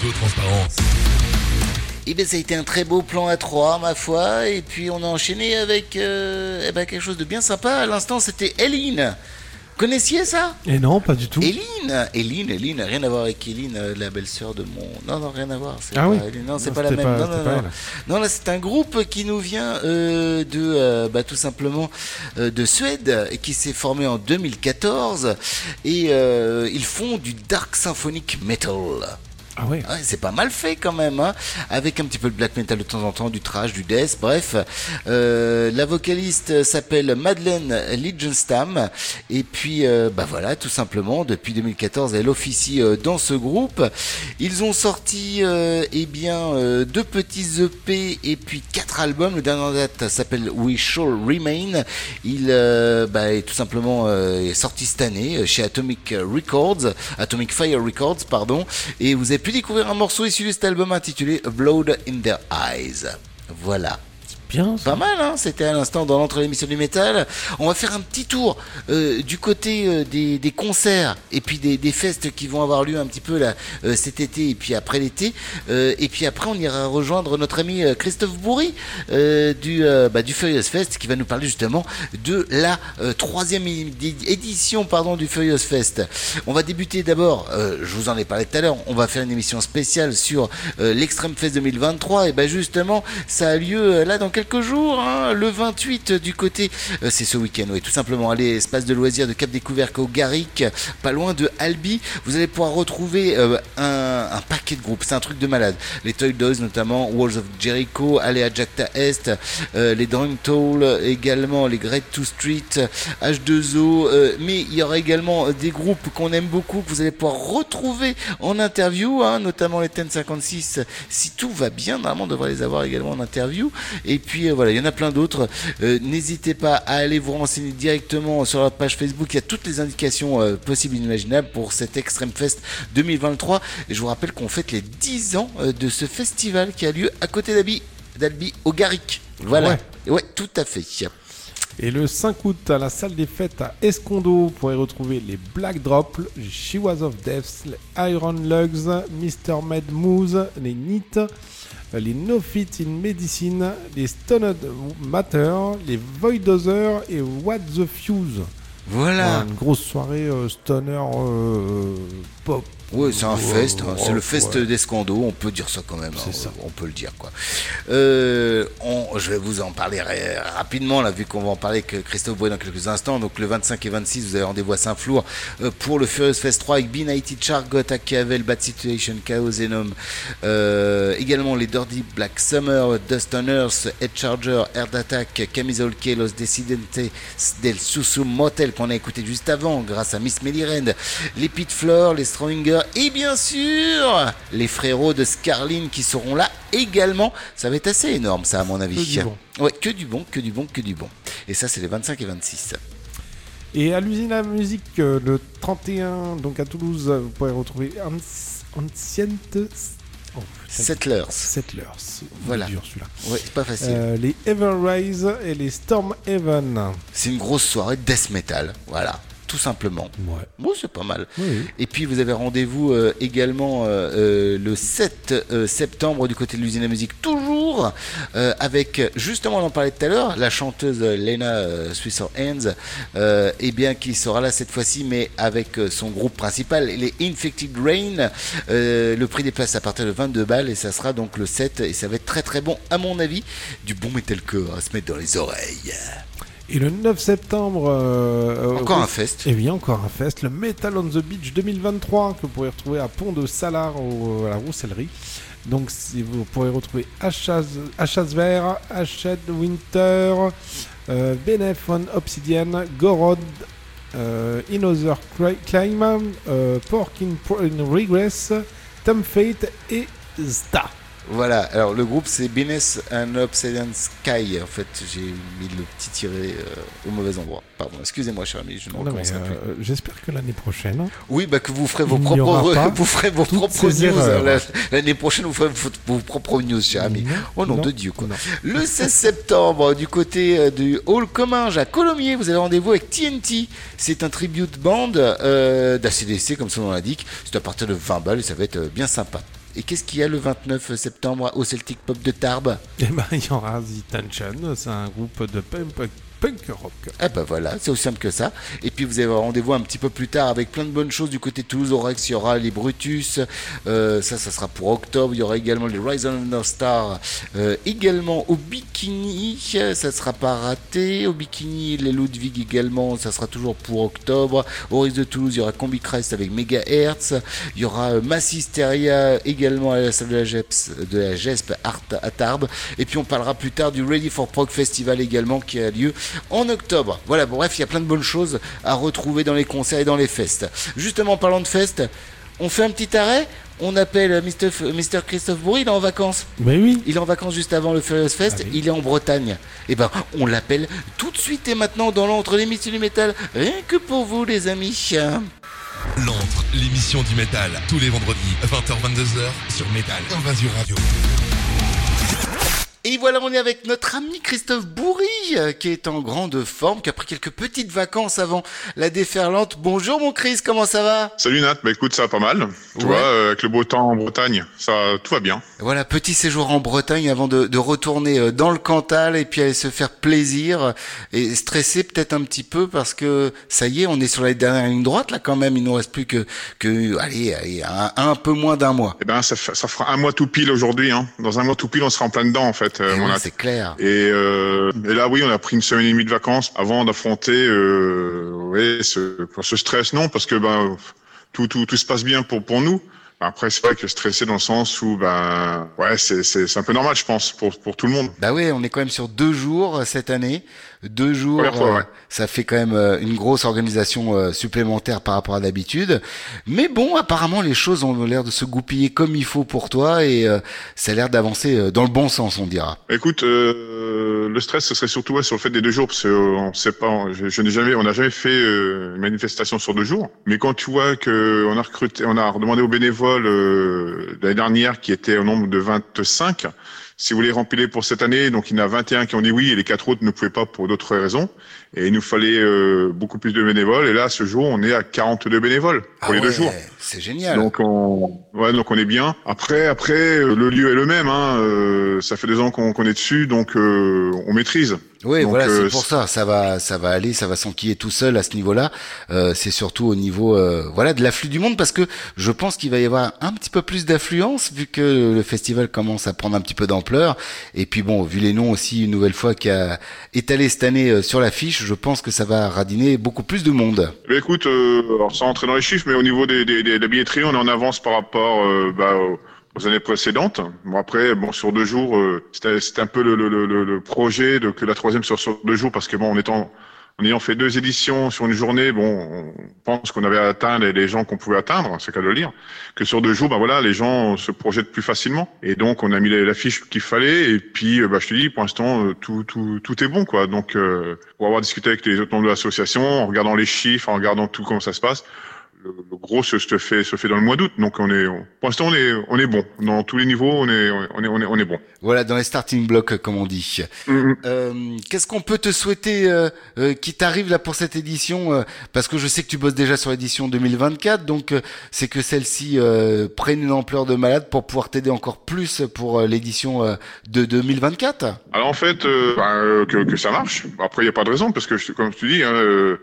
Speaker 7: Radio Transparence.
Speaker 2: Eh bien, ça a été un très beau plan à 3, ma foi. Et puis, on a enchaîné avec euh, eh ben, quelque chose de bien sympa. À l'instant, c'était Eline. Connaissiez ça?
Speaker 3: Et non, pas du tout.
Speaker 2: Eline Eline, Eline, rien à voir avec Eline, euh, la belle-sœur de mon. Non, non, rien à voir. c'est
Speaker 3: Ah
Speaker 2: pas
Speaker 3: oui
Speaker 2: Eline. Non, c'est
Speaker 3: Non,
Speaker 2: pas la même.
Speaker 3: pas-
Speaker 2: non, non, non. Non, là, c'est un groupe qui nous vient euh, de, euh, bah, tout simplement, euh, de Suède, et qui s'est formé en 2014. Et euh, ils font du dark symphonic metal.
Speaker 3: Ah ouais.
Speaker 2: c'est pas mal fait quand même, hein, avec un petit peu de black metal de temps en temps, du trash, du death, bref. Euh, la vocaliste s'appelle Madeleine Ligenstam, et puis euh, bah voilà, tout simplement, depuis 2014, elle officie euh, dans ce groupe. Ils ont sorti, euh, eh bien, deux petits EP et puis quatre albums. Le dernier en date s'appelle We Shall Remain. Il bah, est tout simplement sorti cette année chez Atomic Records, Atomic Fire Records, pardon. Et vous avez pu découvrir un morceau issu de cet album intitulé Blood in Their Eyes. Voilà.
Speaker 3: Bien.
Speaker 2: Pas mal, hein C'était à l'instant dans l'entre l'émission du métal. On va faire un petit tour euh, du côté euh, des, concerts et puis des, des festes qui vont avoir lieu un petit peu là euh, cet été et puis après l'été. Et puis après, on ira rejoindre notre ami Christophe Bourry euh, du bah, du Furious Fest qui va nous parler justement de la troisième édi- édition pardon du Furious Fest. On va débuter d'abord. je vous en ai parlé tout à l'heure. On va faire une émission spéciale sur l'Extreme Fest 2023. Et ben justement, ça a lieu là dans quelques jours, hein, le 28 du côté. euh, c'est ce week-end, oui, tout simplement. Allez, espace de loisirs de Cap Découvert au Garrick, pas loin de Albi. Vous allez pouvoir retrouver euh, un, un paquet de groupes. C'est un truc de malade. Les Toy Dolls notamment, Walls of Jericho, allez à Jacta Est, euh, les Drunk Toll également, les Great Two Street, H2O. euh, mais il y aura également des groupes qu'on aime beaucoup que vous allez pouvoir retrouver en interview, hein, notamment les 1056. Si tout va bien, normalement on devrait les avoir également en interview. Et puis euh, voilà, il y en a plein d'autres. Euh, N'hésitez pas à aller vous renseigner directement sur la page Facebook. Il y a toutes les indications euh, possibles et inimaginables pour cet Extreme Fest 2023. Et je vous rappelle qu'on fête les 10 ans de ce festival qui a lieu à côté d'Albi, d'Albi au Garrick. Voilà. Ouais. tout à fait.
Speaker 3: Et le 5 août, à la salle des fêtes à Escondo, vous pourrez retrouver les Black Drop, les She Was of Death, les Iron Lugs, Mr. Med Moose, les NIT, les No Fit in Medicine, les Stoned Matter, les Voidozer et What the Fuse.
Speaker 2: Voilà.
Speaker 3: Une grosse soirée euh, stoner euh, pop.
Speaker 2: Ouais, c'est un fest, hein. c'est le
Speaker 3: rock,
Speaker 2: fest
Speaker 3: ouais.
Speaker 2: d'Escando, on peut dire ça quand même, hein, on peut le dire quoi. Euh, on- je vais vous en parler ra- rapidement là, vu qu'on va en parler avec Christophe Boy dans quelques instants. Donc le 25 et 26, vous avez rendez-vous à Saint-Flour euh, pour le Furious Fest 3 avec B90 Char, Gotha, Cavel, Bad Situation, Chaos, Venom. Euh, également les Dirty Black Summer, Dust on Earth, Head Charger, Air Attack, Camisole K, Los Decidentes del Susum Motel qu'on a écouté juste avant grâce à Miss Mellirend, les Pit Floor, les Stronger et bien sûr les frérots de Scarlin qui seront là également. Ça va être assez énorme ça à mon avis.
Speaker 3: Que du bon.
Speaker 2: Ouais, que du bon, que du bon, que du bon. Et ça c'est les 25 et 26.
Speaker 3: Et à l'usine à musique, euh, le 31, donc à Toulouse, euh, vous pourrez retrouver Anciente... Oh.
Speaker 2: Settlers.
Speaker 3: Settlers.
Speaker 2: Voilà.
Speaker 3: Dur.
Speaker 2: Ouais, c'est pas facile.
Speaker 3: Euh, les Everrise et les Storm Haven.
Speaker 2: C'est une grosse soirée de death metal, voilà, tout simplement.
Speaker 3: Ouais.
Speaker 2: Bon, c'est pas mal.
Speaker 3: Oui.
Speaker 2: Et puis vous avez rendez-vous euh, également euh, euh, le 7 euh, septembre du côté de l'usine à musique, toujours euh, avec, justement on en parlait tout à l'heure, la chanteuse Lena Swisser Hands, euh, et bien qui sera là cette fois-ci, mais avec son groupe principal, les Infected Rain. Euh, le prix des places à partir de 22 balles et ça sera donc le 7 et ça va être très très bon à mon avis, du bon metalcore à se mettre dans les oreilles.
Speaker 3: Et le 9 septembre... euh,
Speaker 2: Encore
Speaker 3: euh,
Speaker 2: un fest.
Speaker 3: Et bien, encore un fest. Le Metal on the Beach 2023 que vous pourrez retrouver à Pont de Salard au- à la Roussellerie. Donc vous pourrez retrouver Achaz Vert, Hachette Winter, euh, Benef on Obsidian, Gorod, euh, Inother Climb, euh, Pork in, Regress, Tom Fate et Zda.
Speaker 2: Voilà, alors le groupe c'est Business and Obsidian Sky. En fait, j'ai mis le petit tiré euh, au mauvais endroit. Pardon, excusez-moi, cher ami, je ne
Speaker 3: Non,
Speaker 2: recommencerai plus.
Speaker 3: euh, J'espère que l'année prochaine.
Speaker 2: Oui, bah que vous ferez vos propres, vous ferez vos propres news. L'année prochaine, vous ferez vos, propres news, cher ami. Oh nom
Speaker 3: non,
Speaker 2: de Dieu, quoi. Le 16 septembre, du côté euh, du Hall Comminges à Colomiers, vous avez rendez-vous avec TNT. C'est un tribute band euh, d'ACDC, comme son nom l'indique. C'est à partir de 20 balles et ça va être euh, bien sympa. Et qu'est-ce qu'il y a le 29 septembre au Celtic Pop de Tarbes?
Speaker 3: Eh ben, il y aura The Tension, c'est un groupe de punk, punk rock.
Speaker 2: Ah bah voilà, c'est aussi simple que ça. Et puis vous avez rendez-vous un petit peu plus tard avec plein de bonnes choses du côté Toulouse. Au Rex, il y aura les Brutus. Euh, ça, ça sera pour octobre. Il y aura également les Rise of the Star. Euh, également au Bikini, ça sera pas raté. Au Bikini, les Ludwig également, ça sera toujours pour octobre. Au Rex de Toulouse, il y aura Combi Christ avec Megahertz. Il y aura euh, Massisteria également à la salle de la GEPS, de la GESP Art à Tarbes. Et puis on parlera plus tard du Ready for Prog Festival également qui a lieu en octobre. Voilà, bon, bref, il y a plein de bonnes choses à retrouver dans les concerts et dans les festes. Justement, en parlant de fest, on fait un petit arrêt. On appelle Mr. F- Mr. Christophe Bourri, il est en vacances.
Speaker 3: Mais oui.
Speaker 2: Il est en vacances juste avant le Furious Fest, il est en Bretagne. Et ben, on l'appelle tout de suite et maintenant dans l'entre l'émission du métal, rien que pour vous les amis.
Speaker 7: L'antre, l'émission du métal, tous les vendredis, 20h-22h sur Métal Invasion Radio.
Speaker 2: Et voilà, on est avec notre ami Christophe Bourri, euh, qui est en grande forme, qui a pris quelques petites vacances avant la déferlante. Bonjour mon Chris, comment ça va?
Speaker 16: Salut Nat, bah écoute, ça va pas mal. Tu
Speaker 2: Ouais.
Speaker 16: vois, euh, avec le beau temps en Bretagne, ça, tout va bien.
Speaker 2: Voilà, petit séjour en Bretagne avant de, de retourner euh, dans le Cantal et puis aller se faire plaisir et stresser peut-être un petit peu parce que ça y est, on est sur la dernière ligne droite là quand même. Il nous reste plus que, que allez, allez, un, un peu moins d'un mois.
Speaker 16: Eh ben, ça, ça fera un mois tout pile aujourd'hui. Hein. Dans un mois tout pile, on sera en plein dedans en fait. Euh,
Speaker 2: Eh
Speaker 16: mon
Speaker 2: oui,
Speaker 16: Nat.
Speaker 2: c'est clair.
Speaker 16: Et, euh, et là, oui, on a pris une semaine et demie de vacances avant d'affronter euh, ouais, ce, ce stress. Non, parce que ben tout, tout, tout se passe bien pour pour nous. Après, c'est vrai que stressé dans le sens où ben ouais, c'est c'est c'est un peu normal, je pense, pour pour tout le monde.
Speaker 2: Bah oui, on est quand même sur deux jours euh, cette année. Deux jours,
Speaker 16: fois,
Speaker 2: euh,
Speaker 16: ouais.
Speaker 2: ça fait quand même euh, une grosse organisation euh, supplémentaire par rapport à d'habitude. Mais bon, apparemment les choses ont l'air de se goupiller comme il faut pour toi et ça a l'air d'avancer dans le bon sens, on dira.
Speaker 16: Écoute, euh, le stress, ce serait surtout ouais, sur le fait des deux jours, parce que euh, on sait pas, je, je n'ai jamais, on n'a jamais fait euh, une manifestation sur deux jours. Mais quand tu vois que on a recruté, on a demandé aux bénévoles euh, l'année dernière qui étaient au nombre de 25, si vous les remplissez pour cette année, donc il y en a 21 qui ont dit oui et les quatre autres ne pouvaient pas pour d'autres raisons. Et il nous fallait euh, beaucoup plus de bénévoles. Et là, ce jour, on est à 42 bénévoles pour
Speaker 2: Ah
Speaker 16: les deux
Speaker 2: ouais,
Speaker 16: jours.
Speaker 2: C'est génial.
Speaker 16: Donc on, ouais, donc on est bien. Après, après, euh, le lieu est le même. Hein. euh, ça fait deux ans qu'on qu'on est dessus, donc euh, on maîtrise.
Speaker 2: Oui,
Speaker 16: Donc,
Speaker 2: voilà,
Speaker 16: euh,
Speaker 2: c'est pour ça. Ça va, ça va aller, ça va s'enquiller tout seul à ce niveau-là. Euh, c'est surtout au niveau, euh, voilà, de l'afflux du monde, parce que je pense qu'il va y avoir un petit peu plus d'affluence vu que le festival commence à prendre un petit peu d'ampleur. Et puis bon, vu les noms aussi une nouvelle fois qui a étalé cette année euh, sur l'affiche, je pense que ça va radiner beaucoup plus de monde.
Speaker 16: Mais écoute, euh, alors sans entrer dans les chiffres, mais au niveau des, des, des- de la billetterie, on est en avance par rapport euh, bah, aux- aux années précédentes. Bon après, bon sur deux jours, euh, c'était un peu le, le, le, le projet de que la troisième soit sur deux jours parce que bon, en étant en ayant fait deux éditions sur une journée, bon, on pense qu'on avait atteint les, les gens qu'on pouvait atteindre, c'est qu'à le lire. Que sur deux jours, bah voilà, les gens se projettent plus facilement. Et donc, on a mis la la fiche qu'il fallait. Et puis, euh, bah, je te dis, pour l'instant, euh, tout, tout, tout est bon, quoi. Donc, euh, pour avoir discuté avec les autres membres de l'association, en regardant les chiffres, en regardant tout comment ça se passe, le, le gros se, se fait se fait dans le mois d'août. Donc, on est, on- pour l'instant, on est, on est bon dans tous les niveaux. On est, on est, on est, on est bon.
Speaker 2: Voilà, dans les starting blocks, comme on dit.
Speaker 16: Mm,
Speaker 2: Euh, Qu'est-ce qu'on peut te souhaiter euh, euh, qui t'arrive là pour cette édition euh, Parce que je sais que tu bosses déjà sur l'édition 2024, donc euh, c'est que celle-ci euh, prenne une ampleur de malade pour pouvoir t'aider encore plus pour l'édition euh, de 2024.
Speaker 16: Alors en fait, euh, bah, euh, que, que ça marche. Après, il n'y a pas de raison parce que, je- comme tu dis, hein, euh,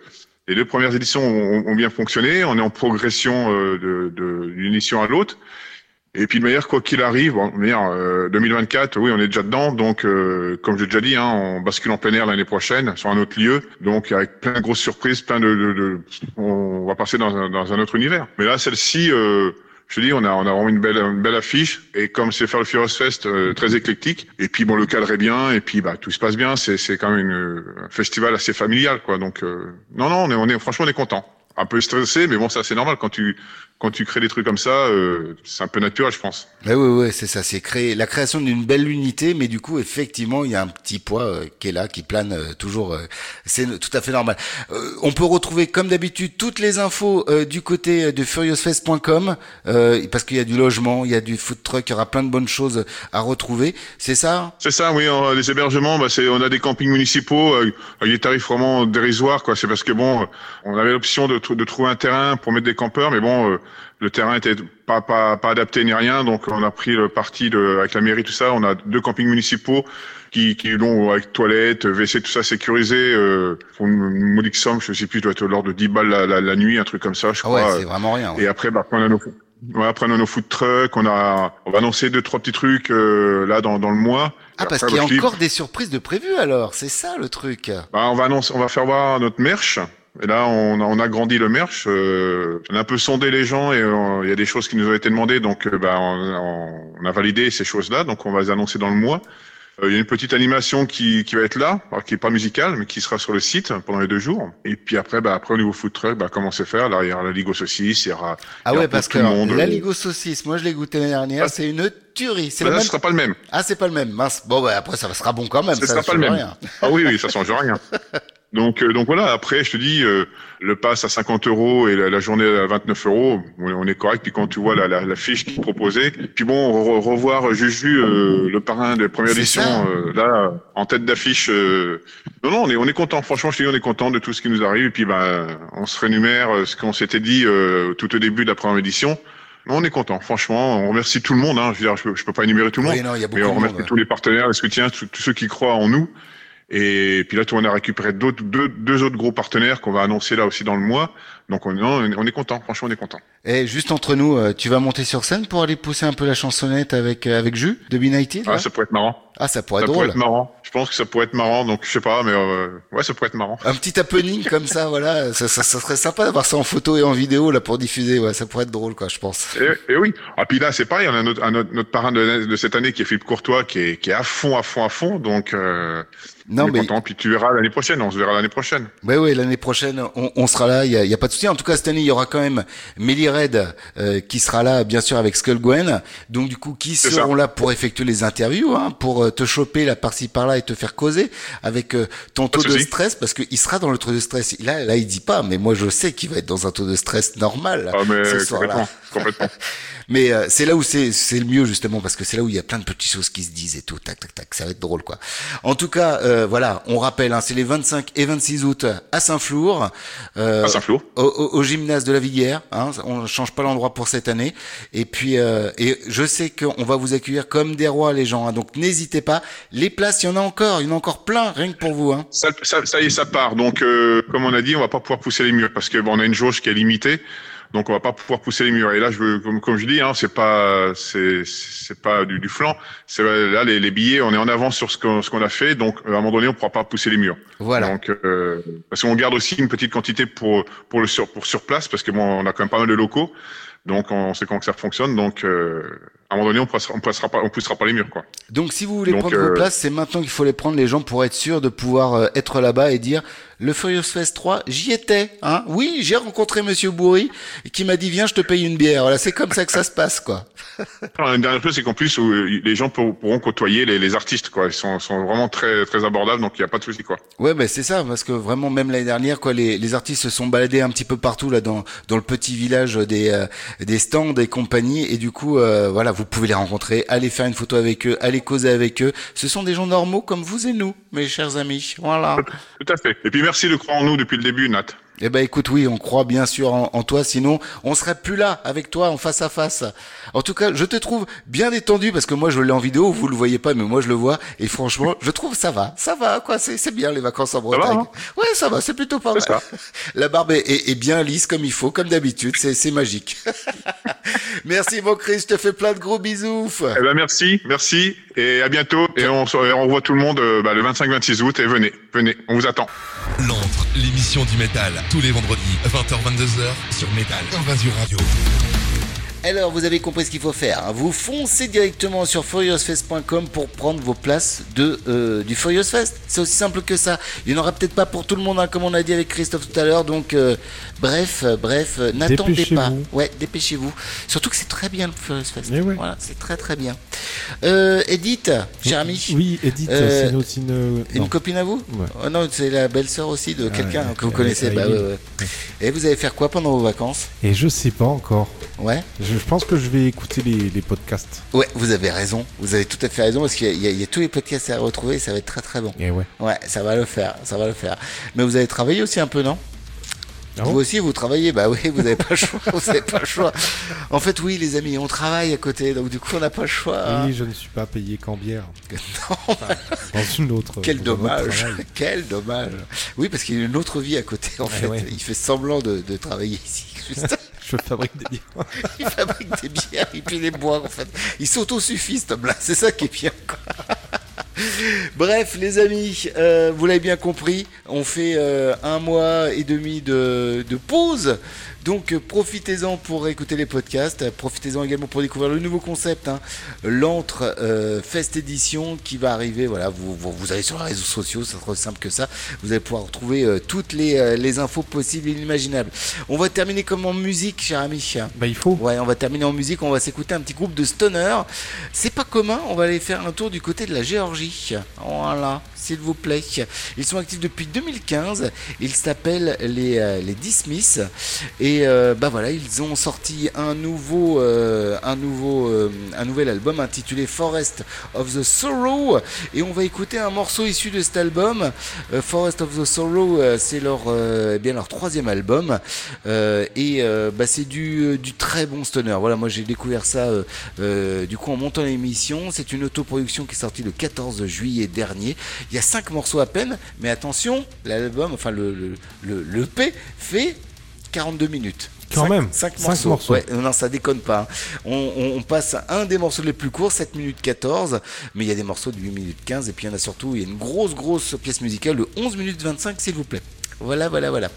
Speaker 16: les deux premières éditions ont, ont bien fonctionné. On est en progression euh, d'une édition à l'autre. Et puis de manière, quoi qu'il arrive, bon, manière, euh, 2024, oui, on est déjà dedans. Donc, euh, comme j'ai déjà dit, hein, on bascule en plein air l'année prochaine sur un autre lieu. Donc, avec plein de grosses surprises, plein de, de, de- on va passer dans un, dans un autre univers. Mais là, celle-ci, euh, je dis, on a, on a vraiment une belle, une belle affiche. Et comme c'est faire le Furious Fest, euh, très éclectique. Et puis, bon, le cadre est bien. Et puis, bah, tout se passe bien. C'est, c'est quand même un festival assez familial, quoi. Donc, euh, non, non, on est, on est, franchement, on est content. Un peu stressé, mais bon, ça, c'est normal quand tu, quand tu crées des trucs comme ça, euh, c'est un peu naturel, je pense.
Speaker 2: Mais oui, oui, c'est ça, c'est créer la création d'une belle unité, mais du coup, effectivement, il y a un petit poids euh, qui est là, qui plane euh, toujours. euh, c'est tout à fait normal. Euh, on peut retrouver, comme d'habitude, toutes les infos euh, du côté de furiousfest.com, euh, parce qu'il y a du logement, il y a du food truck, il y aura plein de bonnes choses à retrouver. C'est ça?
Speaker 16: C'est ça, oui. on- les hébergements, bah, on a des campings municipaux euh, avec des tarifs vraiment dérisoires, quoi. C'est parce que bon, on avait l'option de, de trouver un terrain pour mettre des campeurs, mais bon, euh, le terrain était pas, pas, pas adapté ni rien, donc on a pris le parti de, avec la mairie, tout ça. On a deux campings municipaux qui, qui donc avec toilettes, WC, tout ça sécurisé euh, pour une, modique somme, je sais plus, doit être l'ordre de 10 balles la, la, la nuit, un truc comme ça, je
Speaker 2: Ah ouais,
Speaker 16: crois.
Speaker 2: c'est vraiment rien. ouais.
Speaker 16: Et après, bah, on a nos, ouais, après, on a nos food trucks, on a, on va annoncer deux, trois petits trucs, euh, là, dans, dans le mois.
Speaker 2: Ah, parce qu'il y a
Speaker 16: bah,
Speaker 2: encore des surprises de prévues alors, c'est ça le truc.
Speaker 16: bah, on va annoncer, on va faire voir notre merch. Et là, on a, on a grandi le merch. Euh, on a un peu sondé les gens et euh, il y a des choses qui nous ont été demandées. Donc, euh, bah, on, on- on a validé ces choses-là. Donc, on va les annoncer dans le mois. Euh, Il y a une petite animation qui, qui va être là, alors qui est pas musicale, mais qui sera sur le site pendant les deux jours. Et puis après, bah, après au niveau food truck, bah, comment c'est faire? Là, il y aura la Ligue aux saucisses, il y aura.
Speaker 2: Ah
Speaker 16: y aura
Speaker 2: ouais, parce que alors, la Ligue aux saucisses, moi je l'ai goûté l'année dernière, c'est une tuerie. C'est
Speaker 16: Bah,
Speaker 2: même.
Speaker 16: ce sera pas le même.
Speaker 2: Ah, c'est pas le même. Mince. Bon, bah après ça sera bon quand même.
Speaker 16: Ce
Speaker 2: ça
Speaker 16: sera pas le même.
Speaker 2: rien.
Speaker 16: Ah oui, oui, ça change rien. Donc, euh, donc voilà. Après, je te dis, euh, le pass à 50 euros et la, la journée à 29 euros, on, on est correct. Puis quand tu vois la, la, la fiche qui est proposée, puis bon, re- revoir Juju, euh, le parrain
Speaker 2: C'est
Speaker 16: éditions,
Speaker 2: ça.
Speaker 16: euh, là, en tête d'affiche. euh, Non, non, on est, on est content. Franchement, je te dis, on est content de tout ce qui nous arrive. Et puis, ben, on se rémunère euh, ce qu'on s'était dit euh, tout au début de la première édition. On est content, franchement. On remercie tout le monde. Hein. Je, veux dire, je, peux, je peux pas énumérer tout le monde.
Speaker 2: Oui, non, il y a beaucoup
Speaker 16: mais on
Speaker 2: de monde,
Speaker 16: remercie
Speaker 2: ouais.
Speaker 16: tous les partenaires, les soutiens, tous tous ceux qui croient en nous. Et puis là, tu on a récupéré deux autres gros partenaires qu'on va annoncer là aussi dans le mois. Donc on, non, on est content, franchement, on est content.
Speaker 2: Et juste entre nous, euh, tu vas monter sur scène pour aller pousser un peu la chansonnette avec euh, avec Jus de Benighted
Speaker 16: Ah, ça pourrait être marrant.
Speaker 2: Ah, ça pourrait
Speaker 16: ça
Speaker 2: être
Speaker 16: pourrait
Speaker 2: drôle.
Speaker 16: être marrant. Je pense que ça pourrait être marrant. Donc je sais pas, mais euh, ouais, ça pourrait être marrant.
Speaker 2: Un petit happening comme ça, voilà, ça, ça, ça serait sympa d'avoir ça en photo et en vidéo là pour diffuser. Ouais, ça pourrait être drôle, quoi, je pense.
Speaker 16: Et, et oui. Ah puis là, c'est pareil. On a notre, un autre- notre parrain de, de cette année qui est Philippe Courtois, qui est, qui est à fond, à fond, à fond. Donc euh,
Speaker 2: Non, mais-
Speaker 16: content. Puis tu verras l'année prochaine. On se verra l'année prochaine.
Speaker 2: Ouais, ouais, l'année prochaine, on, on sera là. Il y a, il y a pas de souci. En tout cas, cette année, il y aura quand même Melly Red euh, qui sera là, bien sûr, avec Skull Gwen. Donc, du coup, qui seront
Speaker 16: ça.
Speaker 2: là pour effectuer les interviews, hein, pour euh, te choper là par-ci par-là et te faire causer avec euh, ton taux
Speaker 16: de
Speaker 2: stress, parce qu'il sera dans le taux de stress. Là, là, il dit pas, mais moi, je sais qu'il va être dans un taux de stress normal.
Speaker 16: Ah mais
Speaker 2: ce soir-là.
Speaker 16: complètement.
Speaker 2: Mais euh, c'est là où c'est c'est le mieux justement parce que c'est là où il y a plein de petites choses qui se disent et tout tac tac tac ça va être drôle quoi. En tout cas euh, voilà on rappelle hein, c'est les 25 et 26 août à Saint-Flour euh,
Speaker 16: À Saint-Flour.
Speaker 2: au, au- au gymnase de la Villière hein, on ne change pas l'endroit pour cette année et puis euh, et je sais qu'on va vous accueillir comme des rois les gens hein, donc n'hésitez pas les places il y en a encore il y en a encore plein rien que pour vous hein.
Speaker 16: Ça, ça, ça y est, ça part. Donc, euh, comme on a dit, on va pas pouvoir pousser les murs parce que bon, on a une jauge qui est limitée. Donc, on va pas pouvoir pousser les murs. Et là, je veux, comme, comme je dis, hein, c'est pas, c'est, c'est pas du, du flanc. C'est là les, les billets, on est en avance sur ce qu'on, ce qu'on a fait. Donc, à un moment donné, on pourra pas pousser les murs.
Speaker 2: Voilà.
Speaker 16: Donc, euh, parce qu'on garde aussi une petite quantité pour pour le sur pour sur place parce que bon, on a quand même pas mal de locaux. Donc, on sait comment que ça fonctionne. Donc, euh, à un moment donné, on poussera, on poussera pas, on poussera pas les murs, quoi.
Speaker 2: Donc si vous voulez
Speaker 16: Donc,
Speaker 2: prendre vos
Speaker 16: euh,
Speaker 2: places, c'est maintenant qu'il faut les prendre les gens pour être sûr de pouvoir euh, être là-bas et dire le Furious Fest 3, j'y étais, hein. Oui, j'ai rencontré monsieur Bourri qui m'a dit viens, je te paye une bière. Voilà, c'est comme ça que ça se passe quoi.
Speaker 16: Alors, Une dernière chose, c'est qu'en plus, euh, les gens pour- pourront côtoyer les, les artistes, quoi. Ils sont, sont vraiment très, très abordables, donc il n'y a pas de souci, quoi.
Speaker 2: Ouais, ben c'est ça parce que vraiment même l'année dernière quoi, les, les artistes se sont baladés un petit peu partout là dans dans le petit village des euh, des stands et compagnie et du coup euh, voilà, vous pouvez les rencontrer, aller faire une photo avec eux, aller causer avec eux. Ce sont des gens normaux comme vous et nous, mes chers amis. Voilà.
Speaker 16: Tout à fait. Et puis merci de croire en nous depuis le début, Nat.
Speaker 2: Eh ben écoute, oui, on croit bien sûr en, en toi, sinon on serait plus là avec toi en face à face. En tout cas, je te trouve bien détendu parce que moi je l'ai en vidéo, vous le voyez pas, mais moi je le vois et franchement, je trouve ça va, ça va quoi, c'est c'est bien les vacances en
Speaker 16: va,
Speaker 2: Bretagne.
Speaker 16: hein
Speaker 2: ouais, ça va, c'est plutôt pas mal.
Speaker 16: ça.
Speaker 2: La barbe est, est- est bien lisse comme il faut, comme d'habitude, c'est c'est magique. Merci mon Chris, je te fais plein de gros bisous.
Speaker 16: Eh ben merci, merci, et à bientôt. Et on, on revoit tout le monde euh, bah, le 25-26 août. Et venez, venez, on vous attend.
Speaker 7: L'antre, l'émission du métal, tous les vendredis, 20h-22h, sur Métal Invasion Radio.
Speaker 2: Alors, vous avez compris ce qu'il faut faire. hein. Vous foncez directement sur furiousfest.com pour prendre vos places de, euh, du Furious Fest. C'est aussi simple que ça. Il n'y en aura peut-être pas pour tout le monde, hein, comme on a dit avec Christophe tout à l'heure. Donc, euh, bref, euh, bref, n'attendez pas.
Speaker 3: Dépêchez-vous.
Speaker 2: Ouais, dépêceux-vous. Surtout que c'est très bien le Furious Fest.
Speaker 3: Eh ouais.
Speaker 2: Voilà, c'est très très bien. Edith, cher ami.
Speaker 3: Oui, Edith, c'est une,
Speaker 2: copine à vous
Speaker 3: Ouais.
Speaker 2: Oh non, c'est la belle-sœur aussi de
Speaker 3: Ah,
Speaker 2: quelqu'un
Speaker 3: ouais,
Speaker 2: que vous connaissez.
Speaker 3: avec
Speaker 2: Bah. Et vous allez faire quoi pendant vos vacances?
Speaker 3: Et je sais pas encore.
Speaker 2: Ouais.
Speaker 3: Je, je pense que je vais écouter les, les podcasts.
Speaker 2: Ouais, vous avez raison. Vous avez tout à fait raison parce qu'il y, a- y y tous les podcasts à retrouver et ça va être très très bon.
Speaker 3: Et ouais.
Speaker 2: Ouais, ça va le faire, ça va le faire. Mais vous avez travaillé aussi un peu, non?
Speaker 3: Ah
Speaker 2: vous
Speaker 3: bon
Speaker 2: aussi, vous travaillez? Bah oui, vous n'avez pas le choix. Vous n'avez pas le choix. En fait, oui, les amis, on travaille à côté, donc du coup, on n'a pas le choix. hein.
Speaker 3: Oui, je ne suis pas payé qu'en bière.
Speaker 2: Non.
Speaker 3: Dans une autre.
Speaker 2: Quel dommage, quel dommage. Oui, parce qu'il y a une autre vie à côté, en
Speaker 3: Ouais,
Speaker 2: fait.
Speaker 3: ouais.
Speaker 2: Il fait semblant de, de travailler ici. Juste.
Speaker 3: Je fabrique des bières.
Speaker 2: il fabrique des bières et puis les boire, en fait. Il s'autosuffit, cet homme-là. C'est ça qui est bien. Bref, les amis, euh, vous l'avez bien compris, on fait euh, un mois et demi de, de pause. Donc euh, profitez-en pour écouter les podcasts, profitez-en également pour découvrir le nouveau concept, hein, l'Antre euh, Fest Edition qui va arriver. Voilà, vous, vous, vous allez sur les réseaux sociaux, c'est trop simple que ça. Vous allez pouvoir retrouver euh, toutes les, euh, les infos possibles et inimaginables. On va terminer comme en musique, cher ami.
Speaker 3: Bah il faut.
Speaker 2: Ouais, on va terminer en musique, on va s'écouter un petit groupe de stoner. C'est pas commun, on va aller faire un tour du côté de la Géorgie. Voilà, s'il vous plaît. Ils sont actifs depuis 2015, ils s'appellent les, les Dismiss. Et euh, bah voilà, ils ont sorti un nouveau, euh, un, nouveau, euh, un nouvel album intitulé Forest of the Sorrow. Et on va écouter un morceau issu de cet album. Euh, Forest of the Sorrow, c'est leur, eh bien, leur troisième album. Et bah, c'est du, très bon stoner. Voilà, moi j'ai découvert ça du coup en montant l'émission. C'est une autoproduction qui est sortie le 14 juillet dernier. Il y a cinq morceaux à peine, mais attention, l'album, enfin le, le, le, EP fait 42 minutes.
Speaker 3: Quand
Speaker 2: Cinq-
Speaker 3: même,
Speaker 2: cinq
Speaker 3: cinq
Speaker 2: morceaux.
Speaker 3: morceaux.
Speaker 2: Ouais, non, ça déconne pas. hein. On, on- on passe un des morceaux les plus courts, 7 minutes 14, mais il y a des morceaux de 8 minutes 15, et puis il y en a surtout, il y a une grosse, grosse pièce musicale de 11 minutes 25, s'il vous plaît. Voilà, voilà, voilà.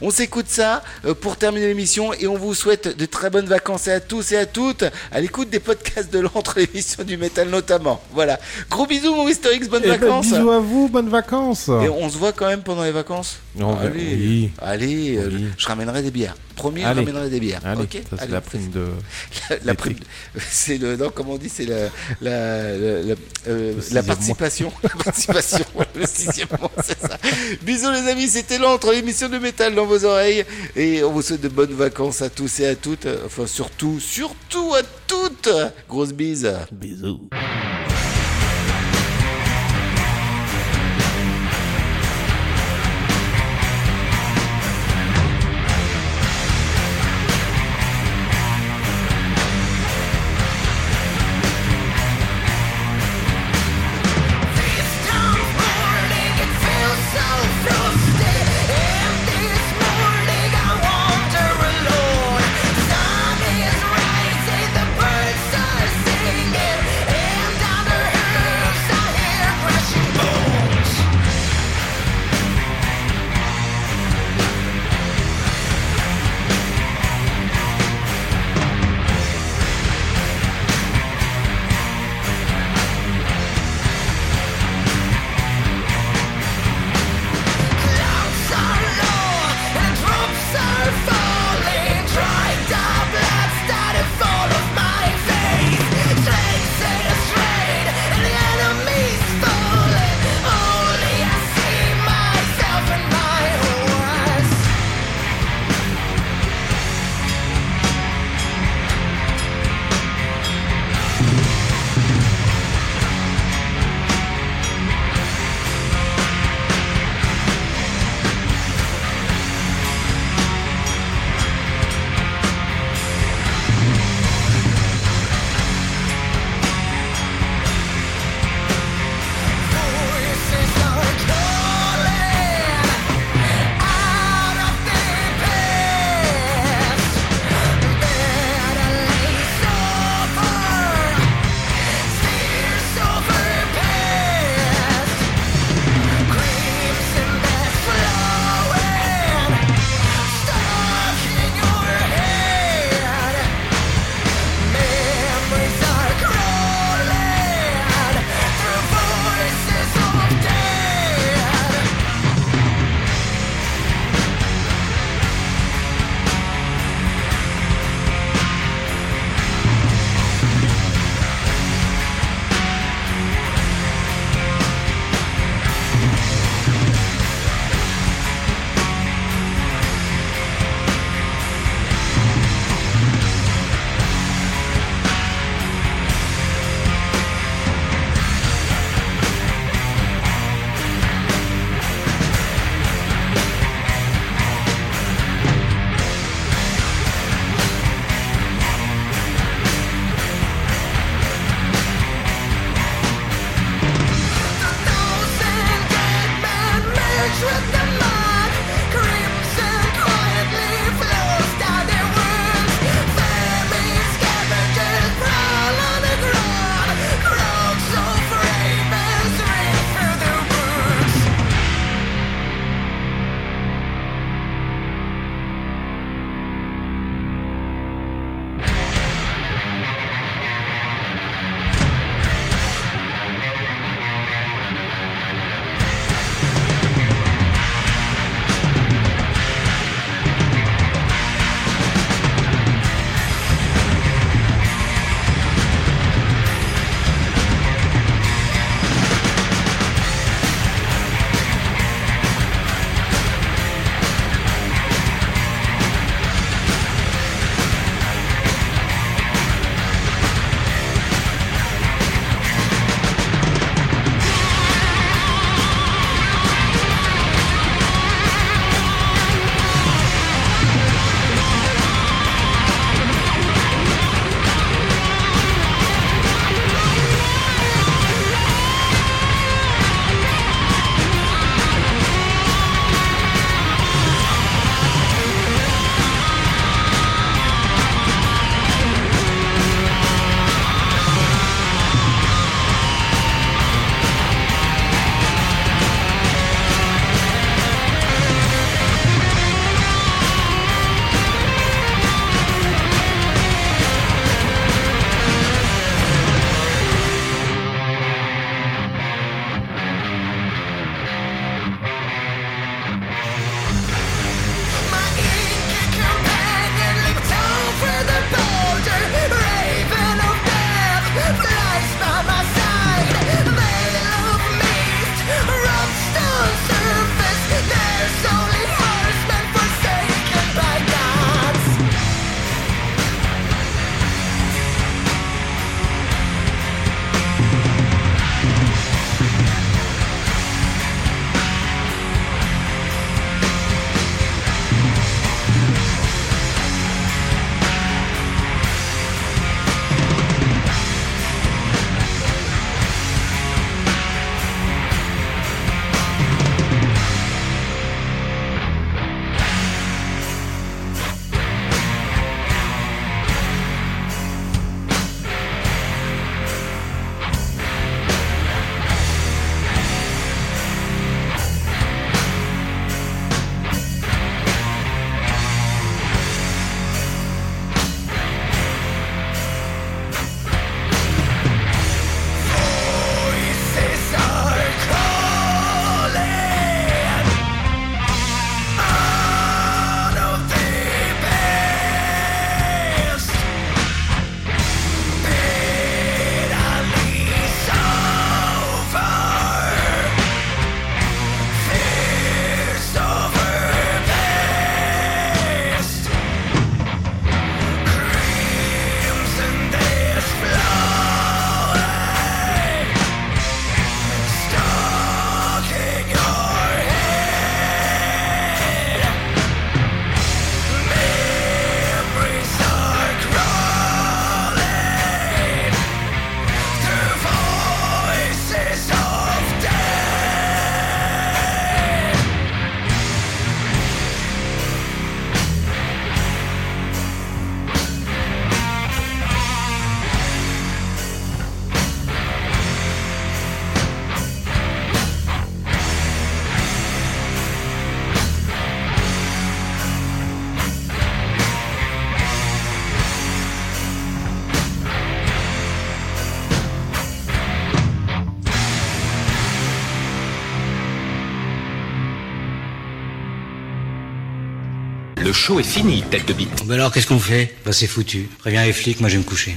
Speaker 2: On s'écoute ça euh, pour terminer l'émission et on vous souhaite de très bonnes vacances à tous et à toutes à l'écoute des podcasts de l'entre l'émission du métal notamment. Voilà. Gros bisous mon Mister X, bonnes
Speaker 3: Eh ben,
Speaker 2: vacances.
Speaker 3: bisous à vous, bonnes vacances.
Speaker 2: Et on se voit quand même pendant les vacances
Speaker 3: On va-
Speaker 2: Allez,
Speaker 3: oui.
Speaker 2: allez euh, je ramènerai des bières. Promis, je ramènerai des bières.
Speaker 3: Allez,
Speaker 2: ok
Speaker 3: ça, c'est la prime de.
Speaker 2: la, la prime, c'est le non comment on dit c'est la la euh, la participation la participation le sixième mois c'est ça bisous les amis c'était l'entre l'émission de dans vos oreilles. Et on vous souhaite de bonnes vacances à tous et à toutes. Enfin surtout surtout à toutes. Grosse bise.
Speaker 3: Bisous
Speaker 17: show est fini, tête de bite.
Speaker 9: Bah alors, qu'est-ce qu'on fait? Bah c'est foutu. Préviens les flics, moi je vais me coucher.